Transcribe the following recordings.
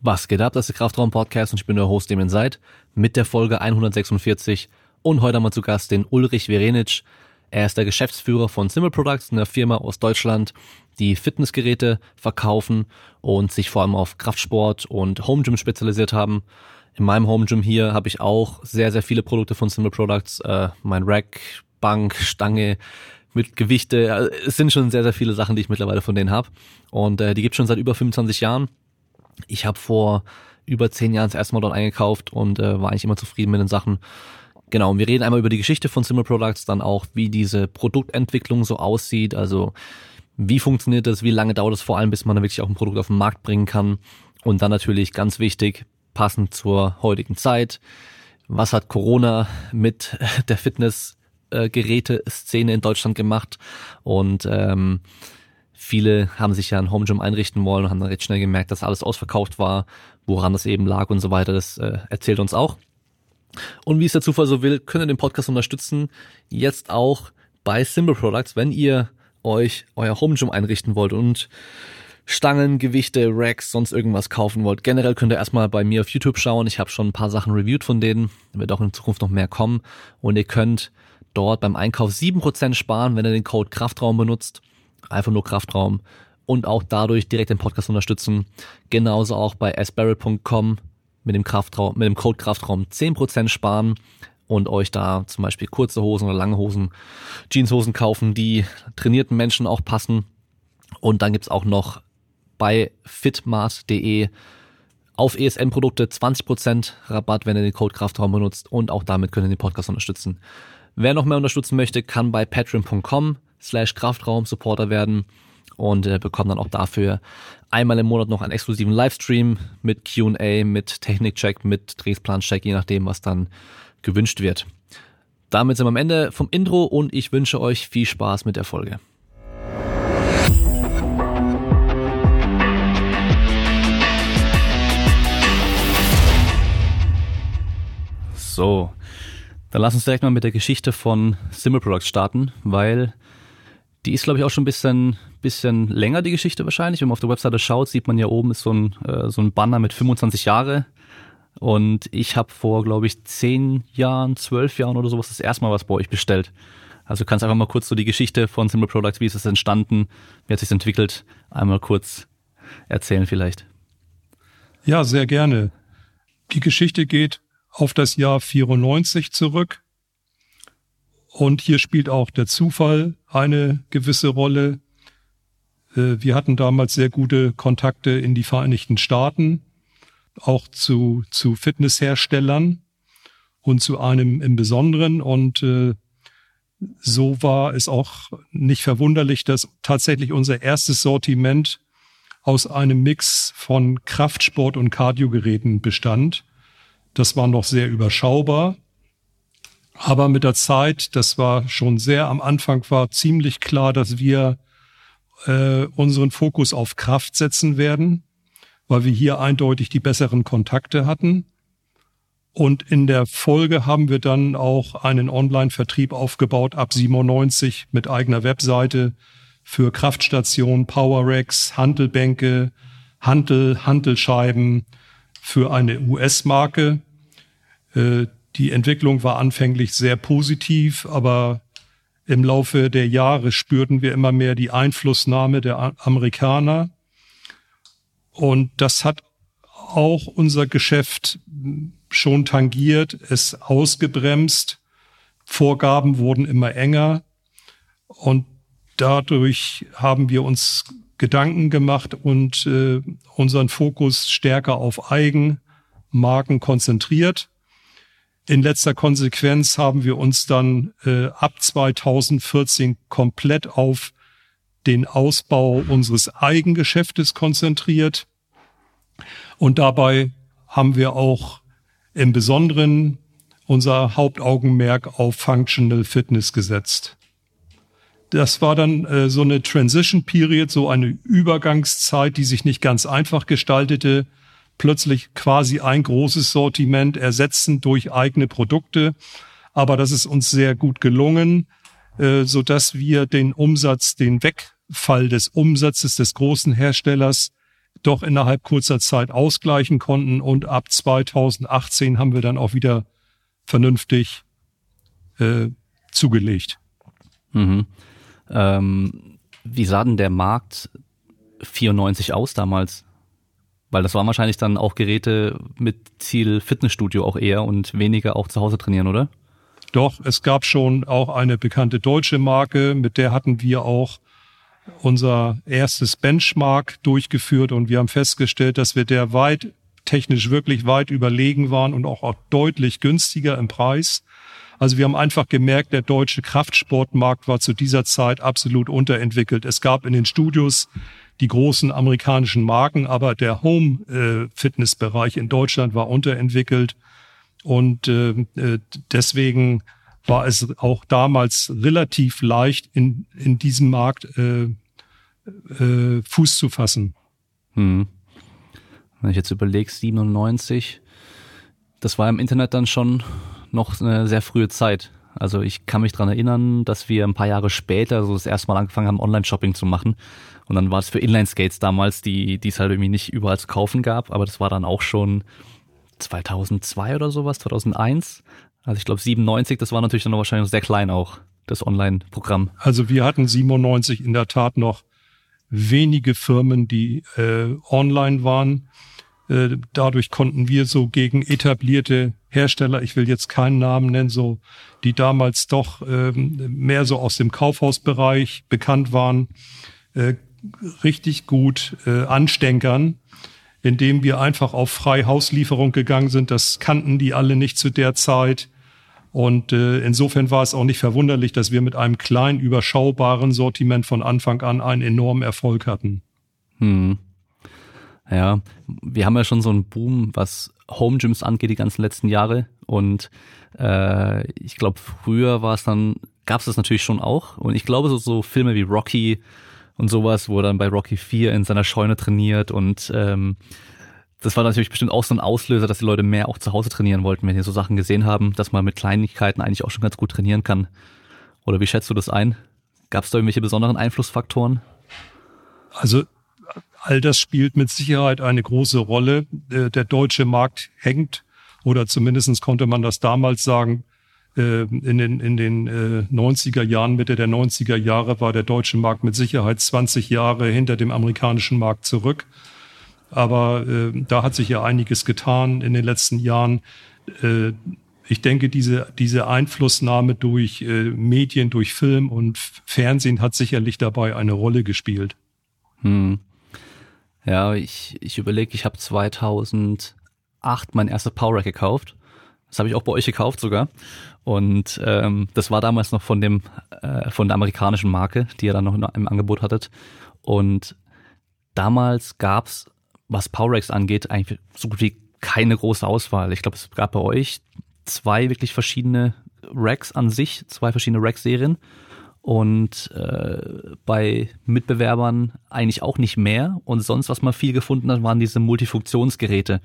Was geht ab? Das ist der Kraftraum Podcast und ich bin der Host, dem ihr seid, mit der Folge 146 und heute haben wir zu Gast den Ulrich Verenic. Er ist der Geschäftsführer von Simple Products, einer Firma aus Deutschland, die Fitnessgeräte verkaufen und sich vor allem auf Kraftsport und Home Gym spezialisiert haben. In meinem Home Gym hier habe ich auch sehr, sehr viele Produkte von Simple Products. Äh, mein Rack, Bank, Stange, mit Gewichte. Es sind schon sehr, sehr viele Sachen, die ich mittlerweile von denen habe. Und äh, die gibt schon seit über 25 Jahren. Ich habe vor über zehn Jahren das erste Mal dort eingekauft und äh, war eigentlich immer zufrieden mit den Sachen. Genau, und wir reden einmal über die Geschichte von Simple Products, dann auch, wie diese Produktentwicklung so aussieht, also wie funktioniert das, wie lange dauert es vor allem, bis man dann wirklich auch ein Produkt auf den Markt bringen kann. Und dann natürlich ganz wichtig, passend zur heutigen Zeit, was hat Corona mit der Fitnessgeräte-Szene in Deutschland gemacht und ähm, Viele haben sich ja ein Home Gym einrichten wollen und haben dann recht schnell gemerkt, dass alles ausverkauft war, woran das eben lag und so weiter. Das äh, erzählt uns auch. Und wie es der Zufall so will, könnt ihr den Podcast unterstützen. Jetzt auch bei Simple Products, wenn ihr euch euer Home Gym einrichten wollt und Stangen, Gewichte, Racks, sonst irgendwas kaufen wollt. Generell könnt ihr erstmal bei mir auf YouTube schauen. Ich habe schon ein paar Sachen reviewed von denen. Da wird auch in Zukunft noch mehr kommen. Und ihr könnt dort beim Einkauf sieben Prozent sparen, wenn ihr den Code Kraftraum benutzt einfach nur Kraftraum und auch dadurch direkt den Podcast unterstützen. Genauso auch bei sbarrel.com mit dem Kraftraum, mit dem Code Kraftraum 10% sparen und euch da zum Beispiel kurze Hosen oder lange Hosen, Jeanshosen kaufen, die trainierten Menschen auch passen. Und dann gibt's auch noch bei fitmart.de auf ESN-Produkte 20% Rabatt, wenn ihr den Code Kraftraum benutzt und auch damit könnt ihr den Podcast unterstützen. Wer noch mehr unterstützen möchte, kann bei patreon.com slash Kraftraum Supporter werden und äh, bekommen dann auch dafür einmal im Monat noch einen exklusiven Livestream mit Q&A, mit Technikcheck, mit Trainingsplancheck, je nachdem, was dann gewünscht wird. Damit sind wir am Ende vom Intro und ich wünsche euch viel Spaß mit der Folge. So, dann lass uns direkt mal mit der Geschichte von Simple Products starten, weil die ist, glaube ich, auch schon ein bisschen, bisschen länger, die Geschichte wahrscheinlich. Wenn man auf der Webseite schaut, sieht man ja oben ist so ein, äh, so ein Banner mit 25 Jahre. Und ich habe vor, glaube ich, zehn Jahren, zwölf Jahren oder sowas das erste Mal was bei euch bestellt. Also kannst einfach mal kurz so die Geschichte von Simple Products, wie ist es entstanden, wie hat sich entwickelt, einmal kurz erzählen vielleicht. Ja, sehr gerne. Die Geschichte geht auf das Jahr 94 zurück. Und hier spielt auch der Zufall eine gewisse Rolle. Äh, wir hatten damals sehr gute Kontakte in die Vereinigten Staaten, auch zu, zu Fitnessherstellern und zu einem im Besonderen. Und äh, so war es auch nicht verwunderlich, dass tatsächlich unser erstes Sortiment aus einem Mix von Kraftsport- und Kardiogeräten bestand. Das war noch sehr überschaubar. Aber mit der Zeit, das war schon sehr am Anfang, war ziemlich klar, dass wir äh, unseren Fokus auf Kraft setzen werden, weil wir hier eindeutig die besseren Kontakte hatten. Und in der Folge haben wir dann auch einen Online-Vertrieb aufgebaut ab 97 mit eigener Webseite für Kraftstationen, Power-Racks, Handelbänke, Handel, Handelscheiben für eine US-Marke. Äh, die Entwicklung war anfänglich sehr positiv, aber im Laufe der Jahre spürten wir immer mehr die Einflussnahme der Amerikaner. Und das hat auch unser Geschäft schon tangiert, es ausgebremst. Vorgaben wurden immer enger. Und dadurch haben wir uns Gedanken gemacht und äh, unseren Fokus stärker auf Eigenmarken konzentriert. In letzter Konsequenz haben wir uns dann äh, ab 2014 komplett auf den Ausbau unseres Eigengeschäftes konzentriert. Und dabei haben wir auch im Besonderen unser Hauptaugenmerk auf Functional Fitness gesetzt. Das war dann äh, so eine Transition Period, so eine Übergangszeit, die sich nicht ganz einfach gestaltete plötzlich quasi ein großes Sortiment ersetzen durch eigene Produkte. Aber das ist uns sehr gut gelungen, äh, so dass wir den Umsatz, den Wegfall des Umsatzes des großen Herstellers doch innerhalb kurzer Zeit ausgleichen konnten und ab 2018 haben wir dann auch wieder vernünftig äh, zugelegt. Mhm. Ähm, wie sah denn der Markt 94 aus damals? Weil das waren wahrscheinlich dann auch Geräte mit Ziel Fitnessstudio auch eher und weniger auch zu Hause trainieren, oder? Doch, es gab schon auch eine bekannte deutsche Marke, mit der hatten wir auch unser erstes Benchmark durchgeführt und wir haben festgestellt, dass wir der weit technisch wirklich weit überlegen waren und auch, auch deutlich günstiger im Preis. Also wir haben einfach gemerkt, der deutsche Kraftsportmarkt war zu dieser Zeit absolut unterentwickelt. Es gab in den Studios die großen amerikanischen Marken, aber der Home-Fitness-Bereich in Deutschland war unterentwickelt. Und äh, äh, deswegen war es auch damals relativ leicht, in, in diesem Markt äh, äh, Fuß zu fassen. Hm. Wenn ich jetzt überlege, 97, das war im Internet dann schon noch eine sehr frühe Zeit. Also ich kann mich dran erinnern, dass wir ein paar Jahre später so das erste Mal angefangen haben, Online-Shopping zu machen. Und dann war es für Inline-Skates damals, die, die es halt irgendwie nicht überall zu kaufen gab, aber das war dann auch schon 2002 oder sowas, 2001. Also ich glaube 97, das war natürlich dann wahrscheinlich sehr klein auch, das Online-Programm. Also wir hatten 97 in der Tat noch wenige Firmen, die äh, online waren. Äh, dadurch konnten wir so gegen etablierte Hersteller, ich will jetzt keinen Namen nennen, so die damals doch ähm, mehr so aus dem Kaufhausbereich bekannt waren, äh, richtig gut äh, anstänkern indem wir einfach auf Freihauslieferung gegangen sind. Das kannten die alle nicht zu der Zeit. Und äh, insofern war es auch nicht verwunderlich, dass wir mit einem kleinen, überschaubaren Sortiment von Anfang an einen enormen Erfolg hatten. Hm. Ja, wir haben ja schon so einen Boom, was Home Gyms angeht, die ganzen letzten Jahre. Und äh, ich glaube, früher war es dann, gab es das natürlich schon auch. Und ich glaube, so, so Filme wie Rocky und sowas, wo er dann bei Rocky 4 in seiner Scheune trainiert und ähm, das war natürlich bestimmt auch so ein Auslöser, dass die Leute mehr auch zu Hause trainieren wollten, wenn die so Sachen gesehen haben, dass man mit Kleinigkeiten eigentlich auch schon ganz gut trainieren kann. Oder wie schätzt du das ein? Gab es da irgendwelche besonderen Einflussfaktoren? Also all das spielt mit Sicherheit eine große Rolle. Äh, der deutsche Markt hängt, oder zumindestens konnte man das damals sagen, in den, in den äh, 90er Jahren, Mitte der 90er Jahre war der deutsche Markt mit Sicherheit 20 Jahre hinter dem amerikanischen Markt zurück. Aber äh, da hat sich ja einiges getan in den letzten Jahren. Äh, ich denke, diese, diese Einflussnahme durch äh, Medien, durch Film und Fernsehen hat sicherlich dabei eine Rolle gespielt. Hm. Ja, ich, ich überlege, ich habe 2008 mein erster Power gekauft. Das habe ich auch bei euch gekauft sogar. Und ähm, das war damals noch von dem äh, von der amerikanischen Marke, die ihr dann noch im Angebot hattet. Und damals gab's, was Powerrex angeht, eigentlich so gut wie keine große Auswahl. Ich glaube, es gab bei euch zwei wirklich verschiedene Racks an sich, zwei verschiedene Rack-Serien. Und äh, bei Mitbewerbern eigentlich auch nicht mehr. Und sonst, was man viel gefunden hat, waren diese Multifunktionsgeräte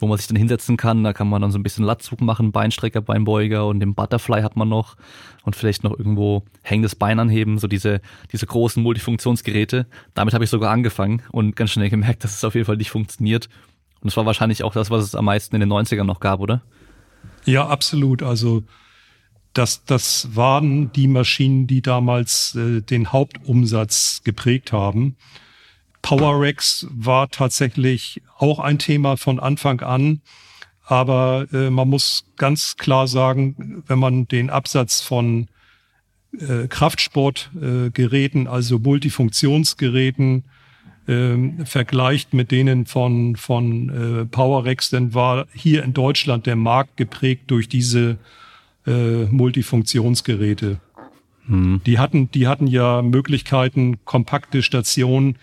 wo man sich dann hinsetzen kann. Da kann man dann so ein bisschen Latzug machen, Beinstrecker, Beinbeuger und den Butterfly hat man noch und vielleicht noch irgendwo hängendes Bein anheben, so diese, diese großen Multifunktionsgeräte. Damit habe ich sogar angefangen und ganz schnell gemerkt, dass es auf jeden Fall nicht funktioniert. Und es war wahrscheinlich auch das, was es am meisten in den 90ern noch gab, oder? Ja, absolut. Also das, das waren die Maschinen, die damals äh, den Hauptumsatz geprägt haben. Power Racks war tatsächlich auch ein Thema von Anfang an. Aber äh, man muss ganz klar sagen, wenn man den Absatz von äh, Kraftsportgeräten, äh, also Multifunktionsgeräten, äh, vergleicht mit denen von, von äh, Powerex, dann war hier in Deutschland der Markt geprägt durch diese äh, Multifunktionsgeräte. Hm. Die hatten, die hatten ja Möglichkeiten, kompakte Stationen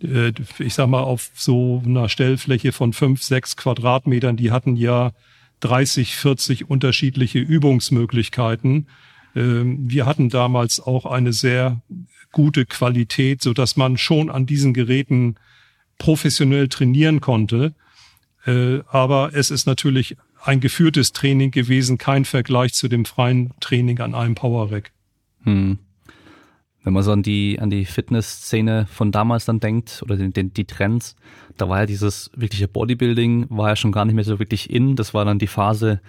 ich sag mal, auf so einer Stellfläche von fünf, sechs Quadratmetern, die hatten ja 30, 40 unterschiedliche Übungsmöglichkeiten. Ähm, wir hatten damals auch eine sehr gute Qualität, so dass man schon an diesen Geräten professionell trainieren konnte. Äh, aber es ist natürlich ein geführtes Training gewesen, kein Vergleich zu dem freien Training an einem Power Rack. Hm. Wenn man so an die, an die Fitnessszene von damals dann denkt oder den, den, die Trends, da war ja dieses wirkliche Bodybuilding, war ja schon gar nicht mehr so wirklich in. Das war dann die Phase,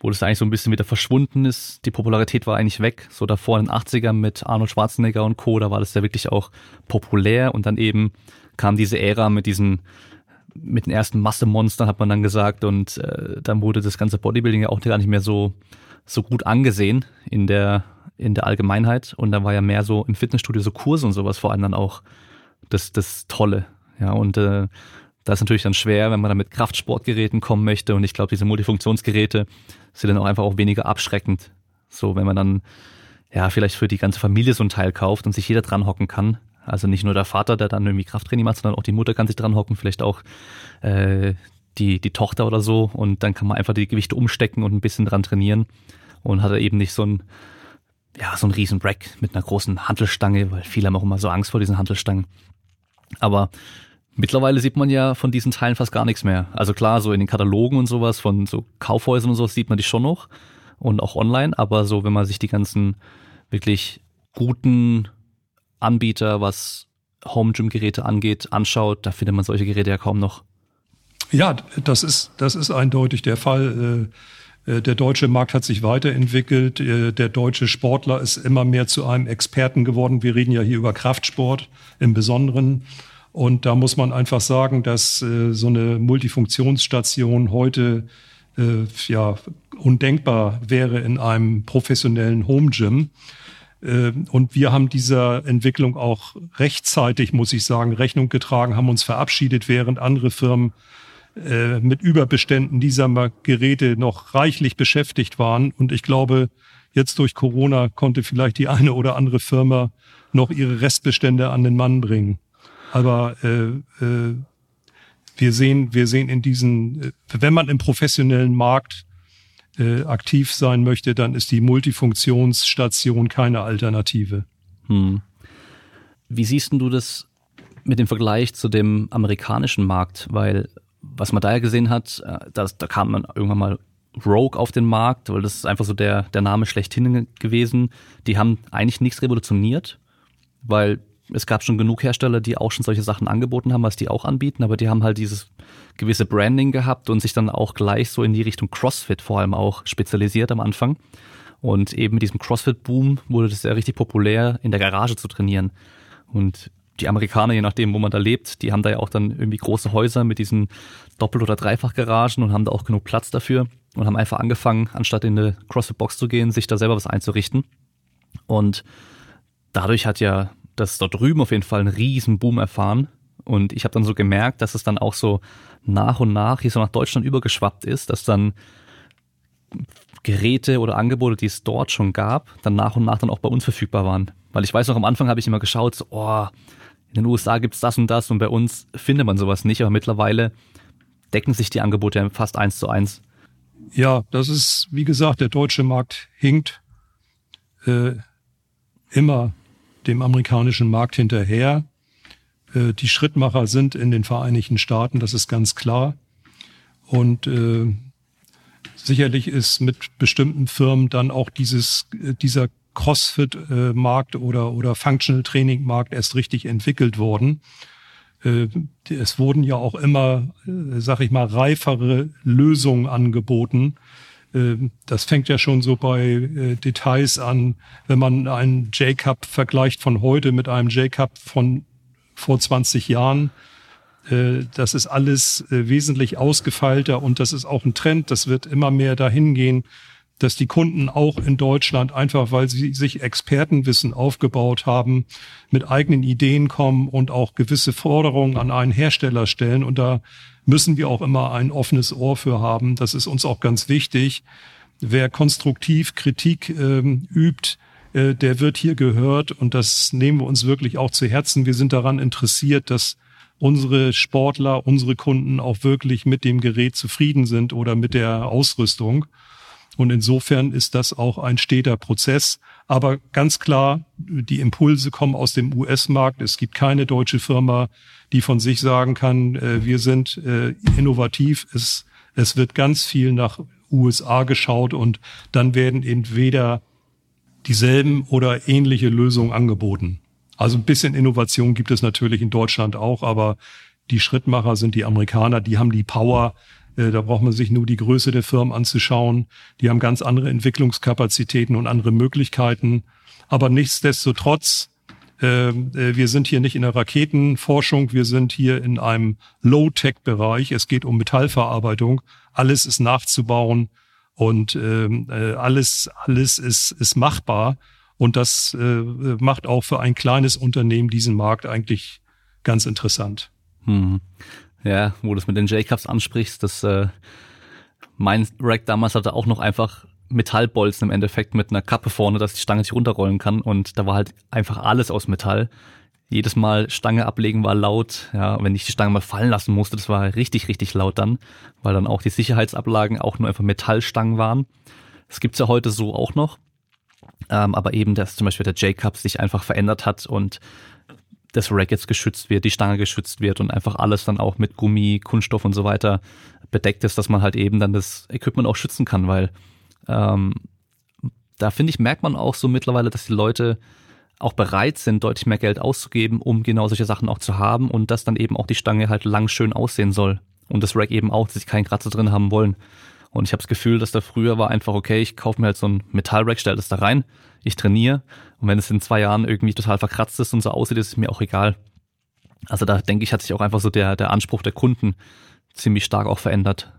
wo das eigentlich so ein bisschen wieder verschwunden ist. Die Popularität war eigentlich weg. So davor in den 80ern mit Arnold Schwarzenegger und Co., da war das ja wirklich auch populär und dann eben kam diese Ära mit diesen mit den ersten Massemonstern hat man dann gesagt und äh, dann wurde das ganze Bodybuilding ja auch gar nicht mehr so so gut angesehen in der in der Allgemeinheit. Und dann war ja mehr so im Fitnessstudio so Kurse und sowas vor allem dann auch das das Tolle. Ja und äh, das ist natürlich dann schwer, wenn man dann mit Kraftsportgeräten kommen möchte. Und ich glaube diese Multifunktionsgeräte sind dann auch einfach auch weniger abschreckend. So wenn man dann ja vielleicht für die ganze Familie so ein Teil kauft und sich jeder dran hocken kann. Also nicht nur der Vater, der dann irgendwie Krafttraining macht, sondern auch die Mutter kann sich dran hocken, vielleicht auch äh, die, die Tochter oder so. Und dann kann man einfach die Gewichte umstecken und ein bisschen dran trainieren. Und hat er eben nicht so ein, ja, so ein riesen Rack mit einer großen Hantelstange, weil viele haben auch immer so Angst vor diesen Hantelstangen. Aber mittlerweile sieht man ja von diesen Teilen fast gar nichts mehr. Also klar, so in den Katalogen und sowas von so Kaufhäusern und so sieht man die schon noch und auch online, aber so wenn man sich die ganzen wirklich guten Anbieter, was Home Gym Geräte angeht, anschaut, da findet man solche Geräte ja kaum noch. Ja, das ist, das ist eindeutig der Fall. Äh, äh, der deutsche Markt hat sich weiterentwickelt. Äh, der deutsche Sportler ist immer mehr zu einem Experten geworden. Wir reden ja hier über Kraftsport im Besonderen. Und da muss man einfach sagen, dass so eine Multifunktionsstation heute ja undenkbar wäre in einem professionellen Home Gym. Und wir haben dieser Entwicklung auch rechtzeitig, muss ich sagen, Rechnung getragen, haben uns verabschiedet, während andere Firmen äh, mit Überbeständen dieser Geräte noch reichlich beschäftigt waren. Und ich glaube, jetzt durch Corona konnte vielleicht die eine oder andere Firma noch ihre Restbestände an den Mann bringen. Aber äh, äh, wir sehen, wir sehen in diesen, äh, wenn man im professionellen Markt äh, aktiv sein möchte, dann ist die Multifunktionsstation keine Alternative. Hm. Wie siehst du das mit dem Vergleich zu dem amerikanischen Markt? Weil was man da gesehen hat, äh, das, da kam man irgendwann mal Rogue auf den Markt, weil das ist einfach so der, der Name schlechthin gewesen. Die haben eigentlich nichts revolutioniert, weil es gab schon genug Hersteller, die auch schon solche Sachen angeboten haben, was die auch anbieten, aber die haben halt dieses gewisse Branding gehabt und sich dann auch gleich so in die Richtung CrossFit vor allem auch spezialisiert am Anfang. Und eben mit diesem CrossFit-Boom wurde das ja richtig populär, in der Garage zu trainieren. Und die Amerikaner, je nachdem, wo man da lebt, die haben da ja auch dann irgendwie große Häuser mit diesen Doppel- oder Dreifachgaragen und haben da auch genug Platz dafür und haben einfach angefangen, anstatt in eine CrossFit-Box zu gehen, sich da selber was einzurichten. Und dadurch hat ja das dort drüben auf jeden Fall einen riesen Boom erfahren. Und ich habe dann so gemerkt, dass es dann auch so nach und nach hier so nach Deutschland übergeschwappt ist, dass dann Geräte oder Angebote, die es dort schon gab, dann nach und nach dann auch bei uns verfügbar waren. Weil ich weiß noch, am Anfang habe ich immer geschaut, so, oh, in den USA gibt's das und das und bei uns findet man sowas nicht, aber mittlerweile decken sich die Angebote fast eins zu eins. Ja, das ist, wie gesagt, der deutsche Markt hinkt äh, immer dem amerikanischen Markt hinterher. Äh, die Schrittmacher sind in den Vereinigten Staaten, das ist ganz klar. Und äh, sicherlich ist mit bestimmten Firmen dann auch dieses, äh, dieser CrossFit-Markt oder, oder Functional Training-Markt erst richtig entwickelt worden. Äh, es wurden ja auch immer, äh, sag ich mal, reifere Lösungen angeboten, das fängt ja schon so bei äh, Details an, wenn man einen J-Cup vergleicht von heute mit einem J-Cup von vor 20 Jahren. Äh, das ist alles äh, wesentlich ausgefeilter und das ist auch ein Trend. Das wird immer mehr dahin gehen, dass die Kunden auch in Deutschland einfach, weil sie sich Expertenwissen aufgebaut haben, mit eigenen Ideen kommen und auch gewisse Forderungen an einen Hersteller stellen. Und da müssen wir auch immer ein offenes Ohr für haben. Das ist uns auch ganz wichtig. Wer konstruktiv Kritik ähm, übt, äh, der wird hier gehört und das nehmen wir uns wirklich auch zu Herzen. Wir sind daran interessiert, dass unsere Sportler, unsere Kunden auch wirklich mit dem Gerät zufrieden sind oder mit der Ausrüstung. Und insofern ist das auch ein steter Prozess. Aber ganz klar, die Impulse kommen aus dem US-Markt. Es gibt keine deutsche Firma, die von sich sagen kann, äh, wir sind äh, innovativ. Es, es wird ganz viel nach USA geschaut und dann werden entweder dieselben oder ähnliche Lösungen angeboten. Also ein bisschen Innovation gibt es natürlich in Deutschland auch, aber die Schrittmacher sind die Amerikaner, die haben die Power. Äh, da braucht man sich nur die Größe der Firmen anzuschauen. Die haben ganz andere Entwicklungskapazitäten und andere Möglichkeiten. Aber nichtsdestotrotz, ähm, äh, wir sind hier nicht in der Raketenforschung, wir sind hier in einem Low-Tech-Bereich. Es geht um Metallverarbeitung. Alles ist nachzubauen und ähm, äh, alles, alles ist, ist machbar. Und das äh, macht auch für ein kleines Unternehmen diesen Markt eigentlich ganz interessant. Hm. Ja, wo du es mit den J-Cups ansprichst, das äh, mein Rack damals hatte auch noch einfach Metallbolzen im Endeffekt mit einer Kappe vorne, dass die Stange sich runterrollen kann und da war halt einfach alles aus Metall. Jedes Mal Stange ablegen war laut, ja, wenn ich die Stange mal fallen lassen musste, das war richtig, richtig laut dann, weil dann auch die Sicherheitsablagen auch nur einfach Metallstangen waren. Das gibt's ja heute so auch noch, ähm, aber eben, dass zum Beispiel der J-Cup sich einfach verändert hat und das Rack jetzt geschützt wird, die Stange geschützt wird und einfach alles dann auch mit Gummi, Kunststoff und so weiter bedeckt ist, dass man halt eben dann das Equipment auch schützen kann, weil ähm, da finde ich, merkt man auch so mittlerweile, dass die Leute auch bereit sind, deutlich mehr Geld auszugeben, um genau solche Sachen auch zu haben und dass dann eben auch die Stange halt lang schön aussehen soll. Und das Rack eben auch, dass sie keinen Kratzer drin haben wollen. Und ich habe das Gefühl, dass da früher war einfach, okay, ich kaufe mir halt so ein Metallrack, stelle das da rein, ich trainiere und wenn es in zwei Jahren irgendwie total verkratzt ist und so aussieht, ist es mir auch egal. Also da denke ich, hat sich auch einfach so der, der Anspruch der Kunden ziemlich stark auch verändert.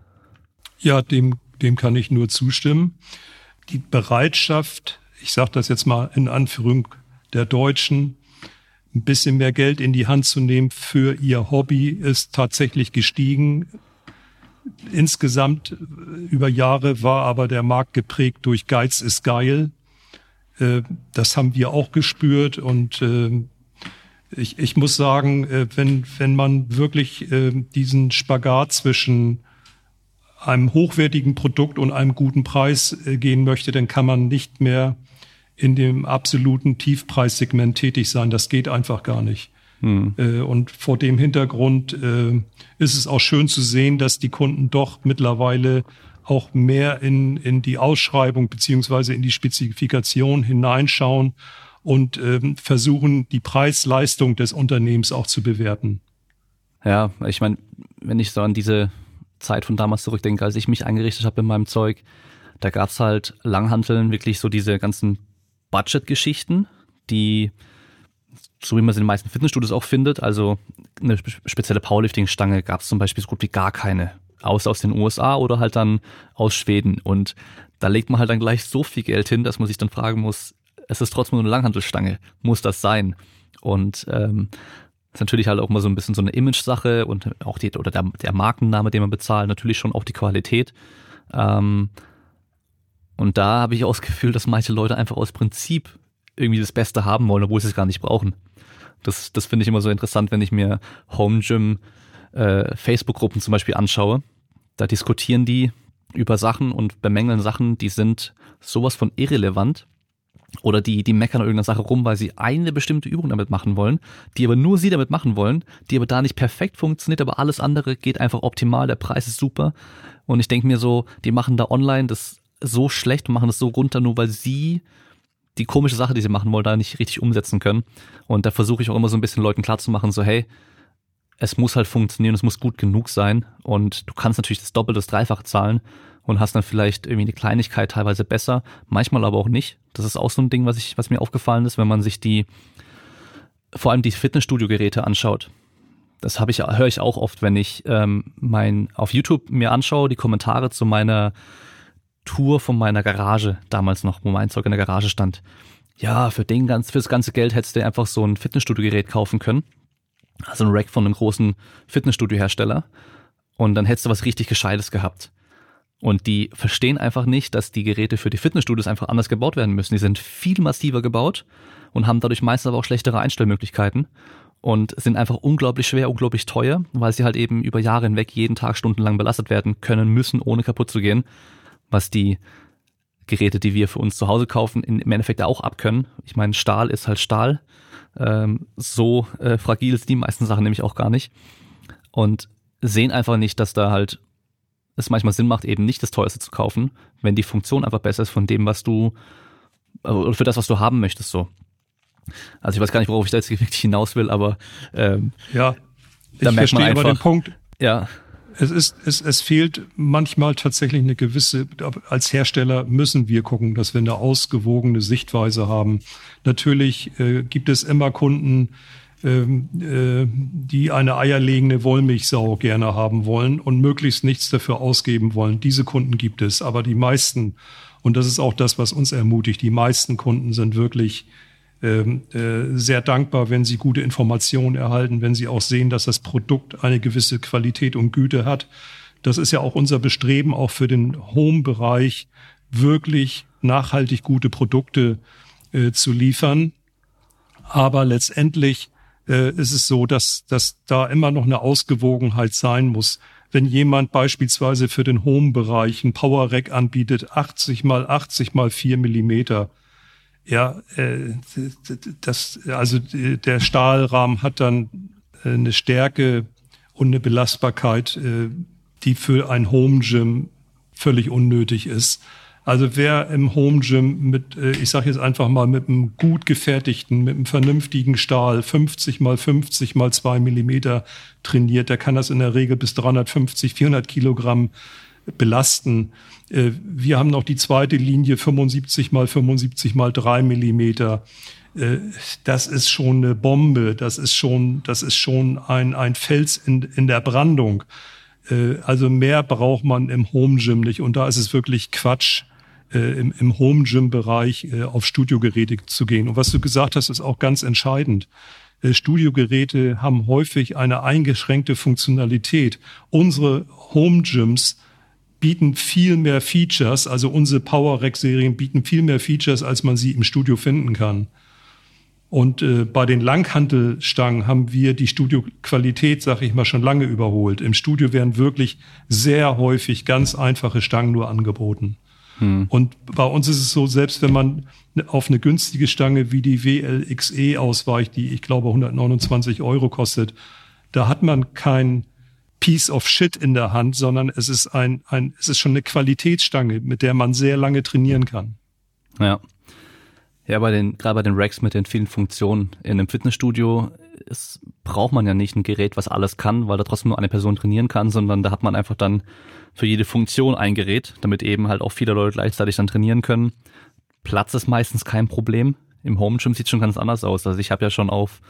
Ja, dem dem kann ich nur zustimmen. Die Bereitschaft, ich sage das jetzt mal in Anführung der Deutschen, ein bisschen mehr Geld in die Hand zu nehmen für ihr Hobby ist tatsächlich gestiegen. Insgesamt über Jahre war aber der Markt geprägt durch Geiz ist geil. Äh, das haben wir auch gespürt und äh, ich, ich muss sagen, äh, wenn, wenn man wirklich diesen Spagat zwischen einem hochwertigen Produkt und einem guten Preis gehen möchte, dann kann man nicht mehr in dem absoluten Tiefpreissegment tätig sein. Das geht einfach gar nicht. Hm. Und vor dem Hintergrund ist es auch schön zu sehen, dass die Kunden doch mittlerweile auch mehr in, in die Ausschreibung beziehungsweise in die Spezifikation hineinschauen und ähm, versuchen, die Preis-Leistung des Unternehmens auch zu bewerten. Ja, ich meine, wenn ich so an diese Zeit von damals zurückdenke, als ich mich eingerichtet habe in meinem Zeug, da gab's halt Langhanteln, wirklich so diese ganzen Budget-Geschichten, die, so wie man sie in den meisten Fitnessstudios auch findet, also eine spezielle Powerlifting-Stange gab's zum Beispiel so gut wie gar keine, außer aus den USA oder halt dann aus Schweden. Und da legt man halt dann gleich so viel Geld hin, dass man sich dann fragen muss, es ist trotzdem nur eine Langhantelstange, muss das sein? Und ähm, ist natürlich halt auch mal so ein bisschen so eine Image-Sache und auch die, oder der, der Markenname, den man bezahlt, natürlich schon auch die Qualität. Ähm, und da habe ich auch das Gefühl, dass manche Leute einfach aus Prinzip irgendwie das Beste haben wollen, obwohl sie es gar nicht brauchen. Das, das finde ich immer so interessant, wenn ich mir Home Gym äh, Facebook-Gruppen zum Beispiel anschaue. Da diskutieren die über Sachen und bemängeln Sachen, die sind sowas von irrelevant oder die, die meckern irgendeine Sache rum, weil sie eine bestimmte Übung damit machen wollen, die aber nur sie damit machen wollen, die aber da nicht perfekt funktioniert, aber alles andere geht einfach optimal, der Preis ist super. Und ich denke mir so, die machen da online das so schlecht und machen das so runter, nur weil sie die komische Sache, die sie machen wollen, da nicht richtig umsetzen können. Und da versuche ich auch immer so ein bisschen Leuten klarzumachen, so hey, es muss halt funktionieren, es muss gut genug sein und du kannst natürlich das Doppelte, das Dreifache zahlen und hast dann vielleicht irgendwie eine Kleinigkeit teilweise besser, manchmal aber auch nicht. Das ist auch so ein Ding, was ich, was mir aufgefallen ist, wenn man sich die, vor allem die Fitnessstudio-Geräte anschaut. Das habe ich, höre ich auch oft, wenn ich ähm, mein auf YouTube mir anschaue, die Kommentare zu meiner Tour von meiner Garage damals noch, wo mein Zeug in der Garage stand. Ja, für den ganz, fürs ganze Geld hättest du einfach so ein Fitnessstudio-Gerät kaufen können. Also ein Rack von einem großen Fitnessstudio-Hersteller. Und dann hättest du was richtig Gescheites gehabt. Und die verstehen einfach nicht, dass die Geräte für die Fitnessstudios einfach anders gebaut werden müssen. Die sind viel massiver gebaut und haben dadurch meistens aber auch schlechtere Einstellmöglichkeiten und sind einfach unglaublich schwer, unglaublich teuer, weil sie halt eben über Jahre hinweg jeden Tag stundenlang belastet werden können müssen, ohne kaputt zu gehen, was die Geräte, die wir für uns zu Hause kaufen, im Endeffekt auch abkönnen. Ich meine, Stahl ist halt Stahl. Ähm, so äh, fragil ist die meisten Sachen nämlich auch gar nicht. Und sehen einfach nicht, dass da halt es manchmal Sinn macht, eben nicht das teuerste zu kaufen, wenn die Funktion einfach besser ist von dem, was du oder für das, was du haben möchtest so. Also ich weiß gar nicht, worauf ich da jetzt wirklich hinaus will, aber ähm, ja, ich verstehe einfach, aber den Punkt. Ja. Es ist, es, es fehlt manchmal tatsächlich eine gewisse, als Hersteller müssen wir gucken, dass wir eine ausgewogene Sichtweise haben. Natürlich äh, gibt es immer Kunden, ähm, äh, die eine eierlegende Wollmilchsau gerne haben wollen und möglichst nichts dafür ausgeben wollen. Diese Kunden gibt es, aber die meisten, und das ist auch das, was uns ermutigt, die meisten Kunden sind wirklich sehr dankbar, wenn sie gute Informationen erhalten, wenn sie auch sehen, dass das Produkt eine gewisse Qualität und Güte hat. Das ist ja auch unser Bestreben, auch für den Home-Bereich wirklich nachhaltig gute Produkte äh, zu liefern. Aber letztendlich äh, ist es so, dass, dass da immer noch eine Ausgewogenheit sein muss. Wenn jemand beispielsweise für den Home-Bereich ein Power Rack anbietet, 80 mal 80 mal 4 Millimeter, ja, äh, das, also der Stahlrahmen hat dann äh, eine Stärke und eine Belastbarkeit, äh, die für ein Home Gym völlig unnötig ist. Also wer im Home Gym mit, äh, ich sage jetzt einfach mal, mit einem gut gefertigten, mit einem vernünftigen Stahl 50 mal 50 mal 2 Millimeter trainiert, der kann das in der Regel bis 350, 400 Kilogramm belasten. Äh, wir haben noch die zweite Linie 75 mal 75 mal 3 Millimeter. Äh, das ist schon eine Bombe. Das ist schon, das ist schon ein, ein Fels in, in der Brandung. Also mehr braucht man im Home Gym nicht. Und da ist es wirklich Quatsch, äh, im, im Home-Gym-Bereich äh, auf Studiogeräte zu gehen. Und was du gesagt hast, ist auch ganz entscheidend. Äh, Studiogeräte haben häufig eine eingeschränkte Funktionalität. Unsere Home-Gyms bieten viel mehr Features, also unsere Power Rack Serien bieten viel mehr Features, als man sie im Studio finden kann. Und äh, bei den Langhantelstangen haben wir die Studioqualität, sag ich mal, schon lange überholt. Im Studio werden wirklich sehr häufig ganz einfache Stangen nur angeboten. Hm. Und bei uns ist es so, selbst wenn man auf eine günstige Stange wie die WLXE ausweicht, die ich glaube 129 Euro kostet, da hat man kein Piece of Shit in der Hand, sondern es ist ein, ein, es ist schon eine Qualitätsstange, mit der man sehr lange trainieren kann. Ja. Ja, bei den, gerade bei den Racks mit den vielen Funktionen in einem Fitnessstudio es braucht man ja nicht ein Gerät, was alles kann, weil da trotzdem nur eine Person trainieren kann, sondern da hat man einfach dann für jede Funktion ein Gerät, damit eben halt auch viele Leute gleichzeitig dann trainieren können. Platz ist meistens kein Problem. Im Home Gym sieht schon ganz anders aus. Also ich habe ja schon auf,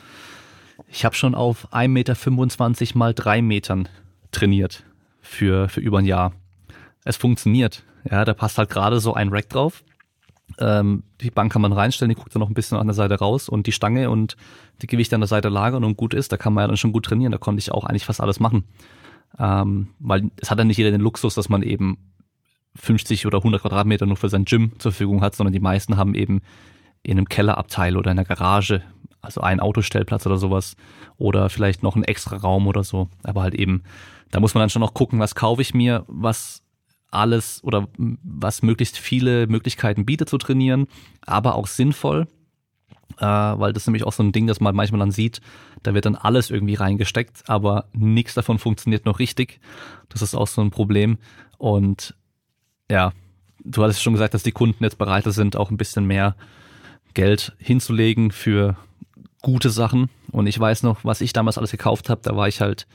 ich habe schon auf 1,25 Meter mal drei Metern trainiert für, für über ein Jahr. Es funktioniert. Ja, da passt halt gerade so ein Rack drauf. Ähm, die Bank kann man reinstellen, die guckt dann noch ein bisschen an der Seite raus und die Stange und die Gewichte an der Seite lagern und gut ist, da kann man ja dann schon gut trainieren. Da konnte ich auch eigentlich fast alles machen. Ähm, weil es hat ja nicht jeder den Luxus, dass man eben 50 oder 100 Quadratmeter nur für sein Gym zur Verfügung hat, sondern die meisten haben eben in einem Kellerabteil oder in einer Garage, also einen Autostellplatz oder sowas oder vielleicht noch einen extra Raum oder so. Aber halt eben, da muss man dann schon noch gucken, was kaufe ich mir, was alles oder was möglichst viele Möglichkeiten bietet zu trainieren, aber auch sinnvoll, äh, weil das ist nämlich auch so ein Ding, das man manchmal dann sieht, da wird dann alles irgendwie reingesteckt, aber nichts davon funktioniert noch richtig. Das ist auch so ein Problem. Und ja, du hattest schon gesagt, dass die Kunden jetzt bereit sind, auch ein bisschen mehr Geld hinzulegen für gute Sachen. Und ich weiß noch, was ich damals alles gekauft habe, da war ich halt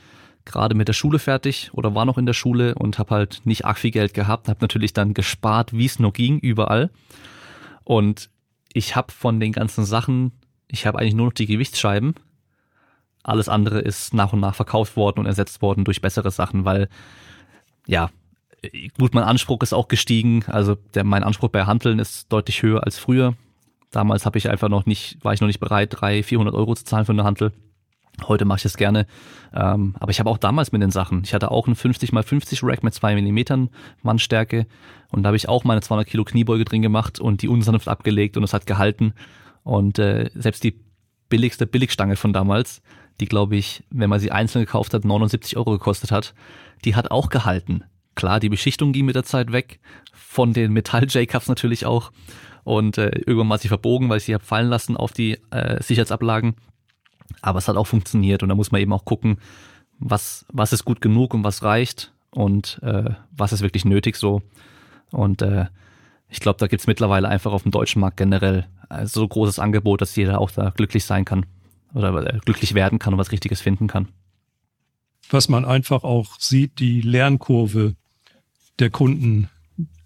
gerade mit der Schule fertig oder war noch in der Schule und habe halt nicht arg viel Geld gehabt, habe natürlich dann gespart, wie es nur ging, überall. Und ich habe von den ganzen Sachen, ich habe eigentlich nur noch die Gewichtsscheiben. Alles andere ist nach und nach verkauft worden und ersetzt worden durch bessere Sachen, weil ja, gut, mein Anspruch ist auch gestiegen. Also der, mein Anspruch bei Handeln ist deutlich höher als früher. Damals habe ich einfach noch nicht, war ich noch nicht bereit, 300, 400 Euro zu zahlen für eine Hantel. Heute mache ich es gerne. Ähm, aber ich habe auch damals mit den Sachen, ich hatte auch einen 50 x 50 Rack mit zwei Millimetern Wandstärke und da habe ich auch meine 200 Kilo Kniebeuge drin gemacht und die unsanft abgelegt und es hat gehalten. Und äh, selbst die billigste Billigstange von damals, die glaube ich, wenn man sie einzeln gekauft hat, 79 Euro gekostet hat, die hat auch gehalten. Klar, die Beschichtung ging mit der Zeit weg, von den Metall-J-Cups natürlich auch. Und äh, irgendwann mal sie verbogen, weil ich sie habe fallen lassen auf die äh, Sicherheitsablagen. Aber es hat auch funktioniert und da muss man eben auch gucken, was, was ist gut genug und was reicht und äh, was ist wirklich nötig so. Und äh, ich glaube, da gibt's mittlerweile einfach auf dem deutschen Markt generell so großes Angebot, dass jeder auch da glücklich sein kann oder äh, glücklich werden kann und was Richtiges finden kann. Was man einfach auch sieht, die Lernkurve der Kunden,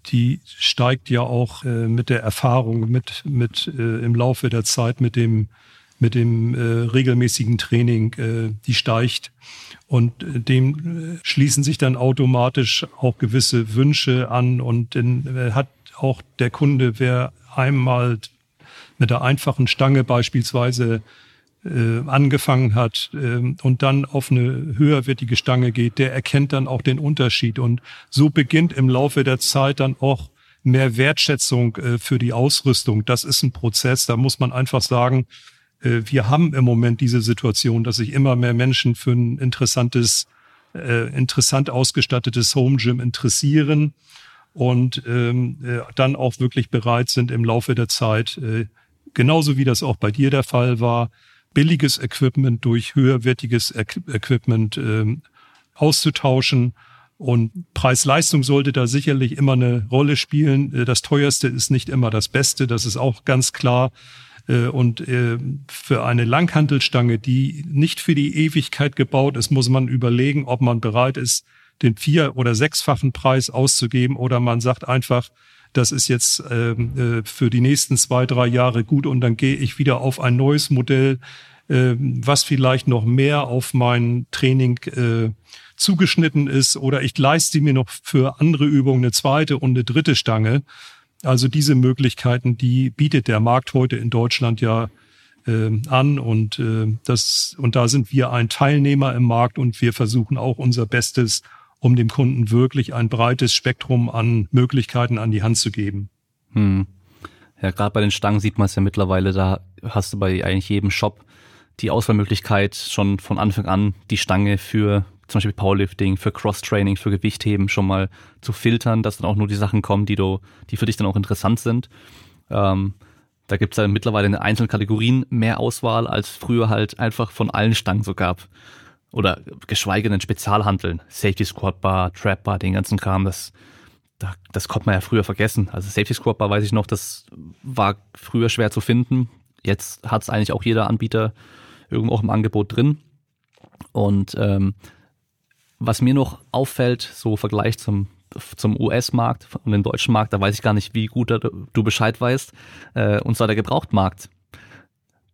die steigt ja auch äh, mit der Erfahrung, mit, mit äh, im Laufe der Zeit, mit dem, mit dem äh, regelmäßigen Training, äh, die steigt. Und äh, dem äh, schließen sich dann automatisch auch gewisse Wünsche an und dann äh, hat auch der Kunde, wer einmal mit der einfachen Stange beispielsweise äh, angefangen hat äh, und dann auf eine höherwertige Stange geht, der erkennt dann auch den Unterschied. Und so beginnt im Laufe der Zeit dann auch mehr Wertschätzung äh, für die Ausrüstung. Das ist ein Prozess, da muss man einfach sagen, wir haben im Moment diese Situation, dass sich immer mehr Menschen für ein interessantes, äh, interessant ausgestattetes Home Gym interessieren und ähm, äh, dann auch wirklich bereit sind im Laufe der Zeit, äh, genauso wie das auch bei dir der Fall war, billiges Equipment durch höherwertiges Equipment äh, auszutauschen. Und Preis-Leistung sollte da sicherlich immer eine Rolle spielen. Äh, das teuerste ist nicht immer das Beste, das ist auch ganz klar. Äh, und äh, für eine Langhantelstange, die nicht für die Ewigkeit gebaut ist, muss man überlegen, ob man bereit ist, den vier- oder sechsfachen Preis auszugeben oder man sagt einfach, das ist jetzt ähm, äh, für die nächsten zwei, drei Jahre gut und dann gehe ich wieder auf ein neues Modell, äh, was vielleicht noch mehr auf mein Training äh, zugeschnitten ist oder ich leiste mir noch für andere Übungen eine zweite und eine dritte Stange. Also diese Möglichkeiten, die bietet der Markt heute in Deutschland ja äh, an und äh, das und da sind wir ein Teilnehmer im Markt und wir versuchen auch unser Bestes, um dem Kunden wirklich ein breites Spektrum an Möglichkeiten an die Hand zu geben. Hm. Ja, gerade bei den Stangen sieht man es ja mittlerweile, da hast du bei eigentlich jedem Shop die Auswahlmöglichkeit schon von Anfang an die Stange für zum Beispiel Powerlifting, für Cross-Training, für Gewichtheben schon mal zu filtern, dass dann auch nur die Sachen kommen, die du, die für dich dann auch interessant sind. Ähm, da gibt's ja mittlerweile in einzelnen Kategorien mehr Auswahl, als früher halt einfach von allen Stangen so gab oder geschweige denn Spezialhandeln, Safety Squat Bar, Trap Bar, den ganzen Kram, das, da, das konnte man ja früher vergessen. Also Safety Squat Bar weiß ich noch, das war früher schwer zu finden. Jetzt hat es eigentlich auch jeder Anbieter irgendwo auch im Angebot drin. Und ähm, was mir noch auffällt, so im Vergleich zum zum US-Markt und dem deutschen Markt, da weiß ich gar nicht, wie gut du Bescheid weißt, äh, und zwar der Gebrauchtmarkt.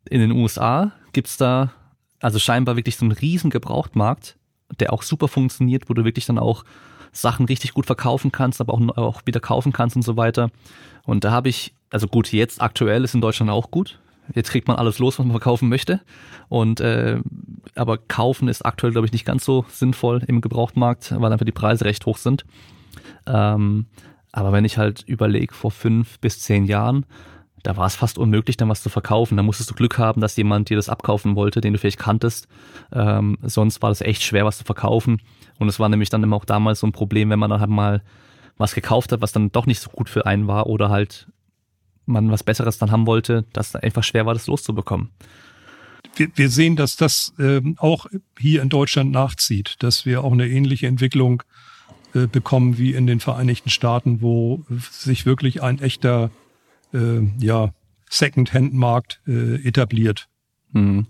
In den USA gibt's da also scheinbar wirklich so ein riesen Gebrauchtmarkt, der auch super funktioniert, wo du wirklich dann auch Sachen richtig gut verkaufen kannst, aber auch, auch wieder kaufen kannst und so weiter. Und da habe ich, also gut, jetzt aktuell ist in Deutschland auch gut. Jetzt kriegt man alles los, was man verkaufen möchte. Und äh, aber kaufen ist aktuell, glaube ich, nicht ganz so sinnvoll im Gebrauchtmarkt, weil einfach die Preise recht hoch sind. Ähm, aber wenn ich halt überlege, vor fünf bis zehn Jahren, da war es fast unmöglich, dann was zu verkaufen. Da musstest du Glück haben, dass jemand dir das abkaufen wollte, den du vielleicht kanntest. Ähm, sonst war das echt schwer, was zu verkaufen. Und es war nämlich dann immer auch damals so ein Problem, wenn man dann halt mal was gekauft hat, was dann doch nicht so gut für einen war oder halt man was Besseres dann haben wollte, dass es einfach schwer war, das loszubekommen. Wir, wir sehen, dass das ähm, auch hier in Deutschland nachzieht, dass wir auch eine ähnliche Entwicklung äh, bekommen wie in den Vereinigten Staaten, wo sich wirklich ein echter äh, ja, Second-Hand-Markt äh, etabliert. Mhm.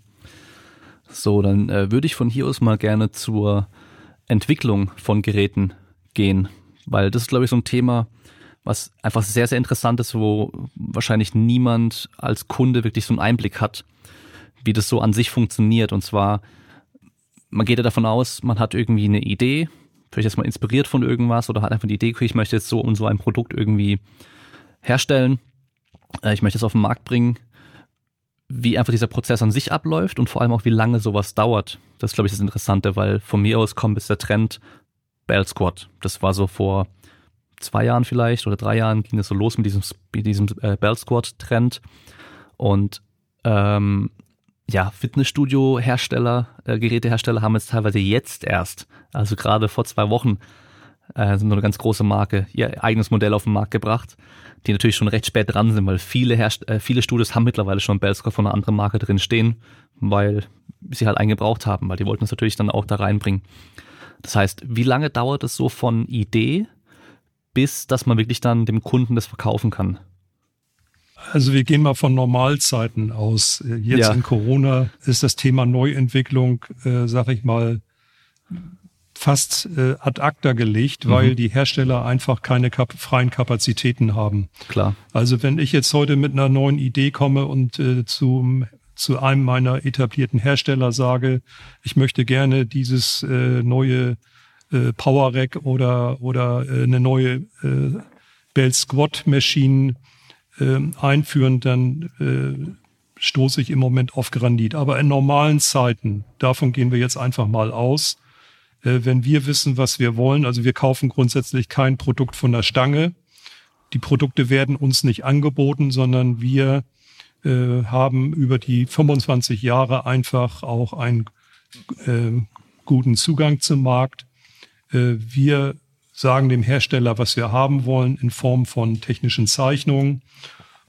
So, dann äh, würde ich von hier aus mal gerne zur Entwicklung von Geräten gehen, weil das ist, glaube ich, so ein Thema, was einfach sehr, sehr interessant ist, wo wahrscheinlich niemand als Kunde wirklich so einen Einblick hat, wie das so an sich funktioniert. Und zwar, man geht ja davon aus, man hat irgendwie eine Idee, vielleicht ist man inspiriert von irgendwas oder hat einfach die Idee, ich möchte jetzt so und so ein Produkt irgendwie herstellen äh, ich möchte es auf den Markt bringen, wie einfach dieser Prozess an sich abläuft und vor allem auch, wie lange sowas dauert. Das ist, glaube ich, das Interessante, weil von mir aus kommt bis der Trend Bell Squad. Das war so vor zwei Jahren vielleicht oder drei Jahren ging es so los mit diesem, mit diesem äh, Bell Squad Trend. Und ähm, ja, Fitnessstudio-Hersteller, äh, Gerätehersteller haben jetzt teilweise jetzt erst, also gerade vor zwei Wochen, äh, sind eine ganz große Marke, ihr eigenes Modell auf den Markt gebracht die natürlich schon recht spät dran sind, weil viele, Herst äh, viele Studios haben mittlerweile schon Bellscore von einer anderen Marke drin stehen, weil sie halt einen gebraucht haben, weil die wollten es natürlich dann auch da reinbringen. Das heißt, wie lange dauert es so von Idee bis dass man wirklich dann dem Kunden das verkaufen kann? Also wir gehen mal von Normalzeiten aus. Jetzt ja. in Corona ist das Thema Neuentwicklung, äh, sag ich mal, fast äh, ad acta gelegt, mhm. weil die Hersteller einfach keine kap freien Kapazitäten haben. Klar. Also wenn ich jetzt heute mit einer neuen Idee komme und äh, zum zu einem meiner etablierten Hersteller sage, ich möchte gerne dieses äh, neue äh, Power Rack oder oder äh, eine neue äh, Bell Squat Machine äh, einführen, dann äh, stoße ich im Moment auf Granit. Aber in normalen Zeiten, davon gehen wir jetzt einfach mal aus, äh, wenn wir wissen, was wir wollen, also wir kaufen grundsätzlich kein Produkt von der Stange. Die Produkte werden uns nicht angeboten, sondern wir äh, haben über die 25 Jahre einfach auch einen äh, guten Zugang zum Markt. Äh, wir sagen dem Hersteller, was wir haben wollen in Form von technischen Zeichnungen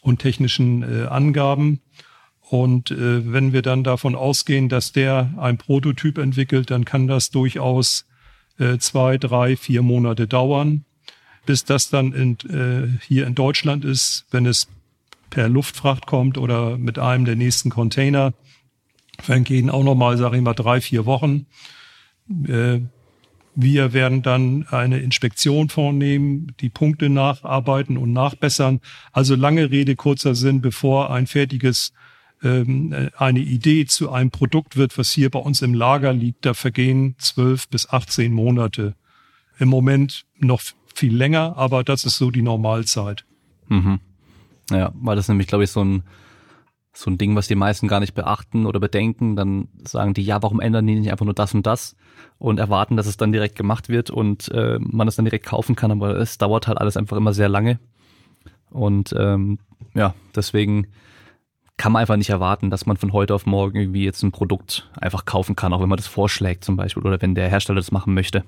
und technischen äh, Angaben. Und äh, wenn wir dann davon ausgehen, dass der ein Prototyp entwickelt, dann kann das durchaus äh, zwei, drei, vier Monate dauern, bis das dann in, äh, hier in Deutschland ist, wenn es per Luftfracht kommt oder mit einem der nächsten Container. Dann gehen auch nochmal, sage ich mal, drei, vier Wochen. Wir werden dann eine Inspektion vornehmen, die Punkte nacharbeiten und nachbessern. Also lange Rede, kurzer Sinn, bevor ein fertiges ähm, äh, eine Idee zu einem Produkt wird, was hier bei uns im Lager liegt, da vergehen zwölf bis 18 Monate. Im Moment noch viel länger, aber das ist so die Normalzeit. Mhm. Ja, weil das nämlich, glaube ich, so ein, so ein Ding, was die meisten gar nicht beachten oder bedenken. Dann sagen die, ja, warum ändern die nicht einfach nur das und das und erwarten, dass es dann direkt gemacht wird und äh, man es dann direkt kaufen kann. Aber es dauert halt alles einfach immer sehr lange. Und ähm, ja, deswegen kann man einfach nicht erwarten, dass man von heute auf morgen irgendwie jetzt ein Produkt einfach kaufen kann, auch wenn man das vorschlägt zum Beispiel oder wenn der Hersteller das machen möchte.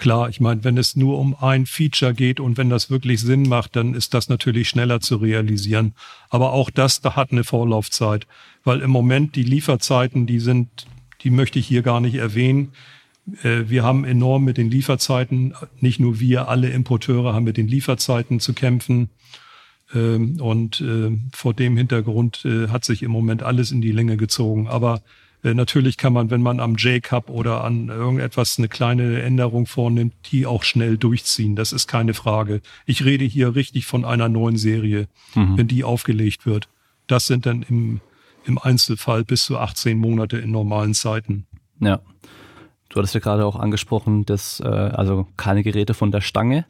Klar, ich meine, wenn es nur um ein Feature geht und wenn das wirklich Sinn macht, dann ist das natürlich schneller zu realisieren. Aber auch das, da hat eine Vorlaufzeit, weil im Moment die Lieferzeiten, die sind, die möchte ich hier gar nicht erwähnen. Äh, wir haben enorm mit den Lieferzeiten, nicht nur wir, alle Importeure haben mit den Lieferzeiten zu kämpfen. Ähm, und äh, vor dem Hintergrund äh, hat sich im Moment alles in die Länge gezogen. Aber natürlich kann man, wenn man am J-Cup oder an irgendetwas eine kleine Änderung vornimmt, die auch schnell durchziehen. Das ist keine Frage. Ich rede hier richtig von einer neuen Serie, mhm. wenn die aufgelegt wird. Das sind dann im, im Einzelfall bis zu 18 Monate in normalen Zeiten. Ja. Du hattest ja gerade auch angesprochen, dass äh, also keine Geräte von der Stange.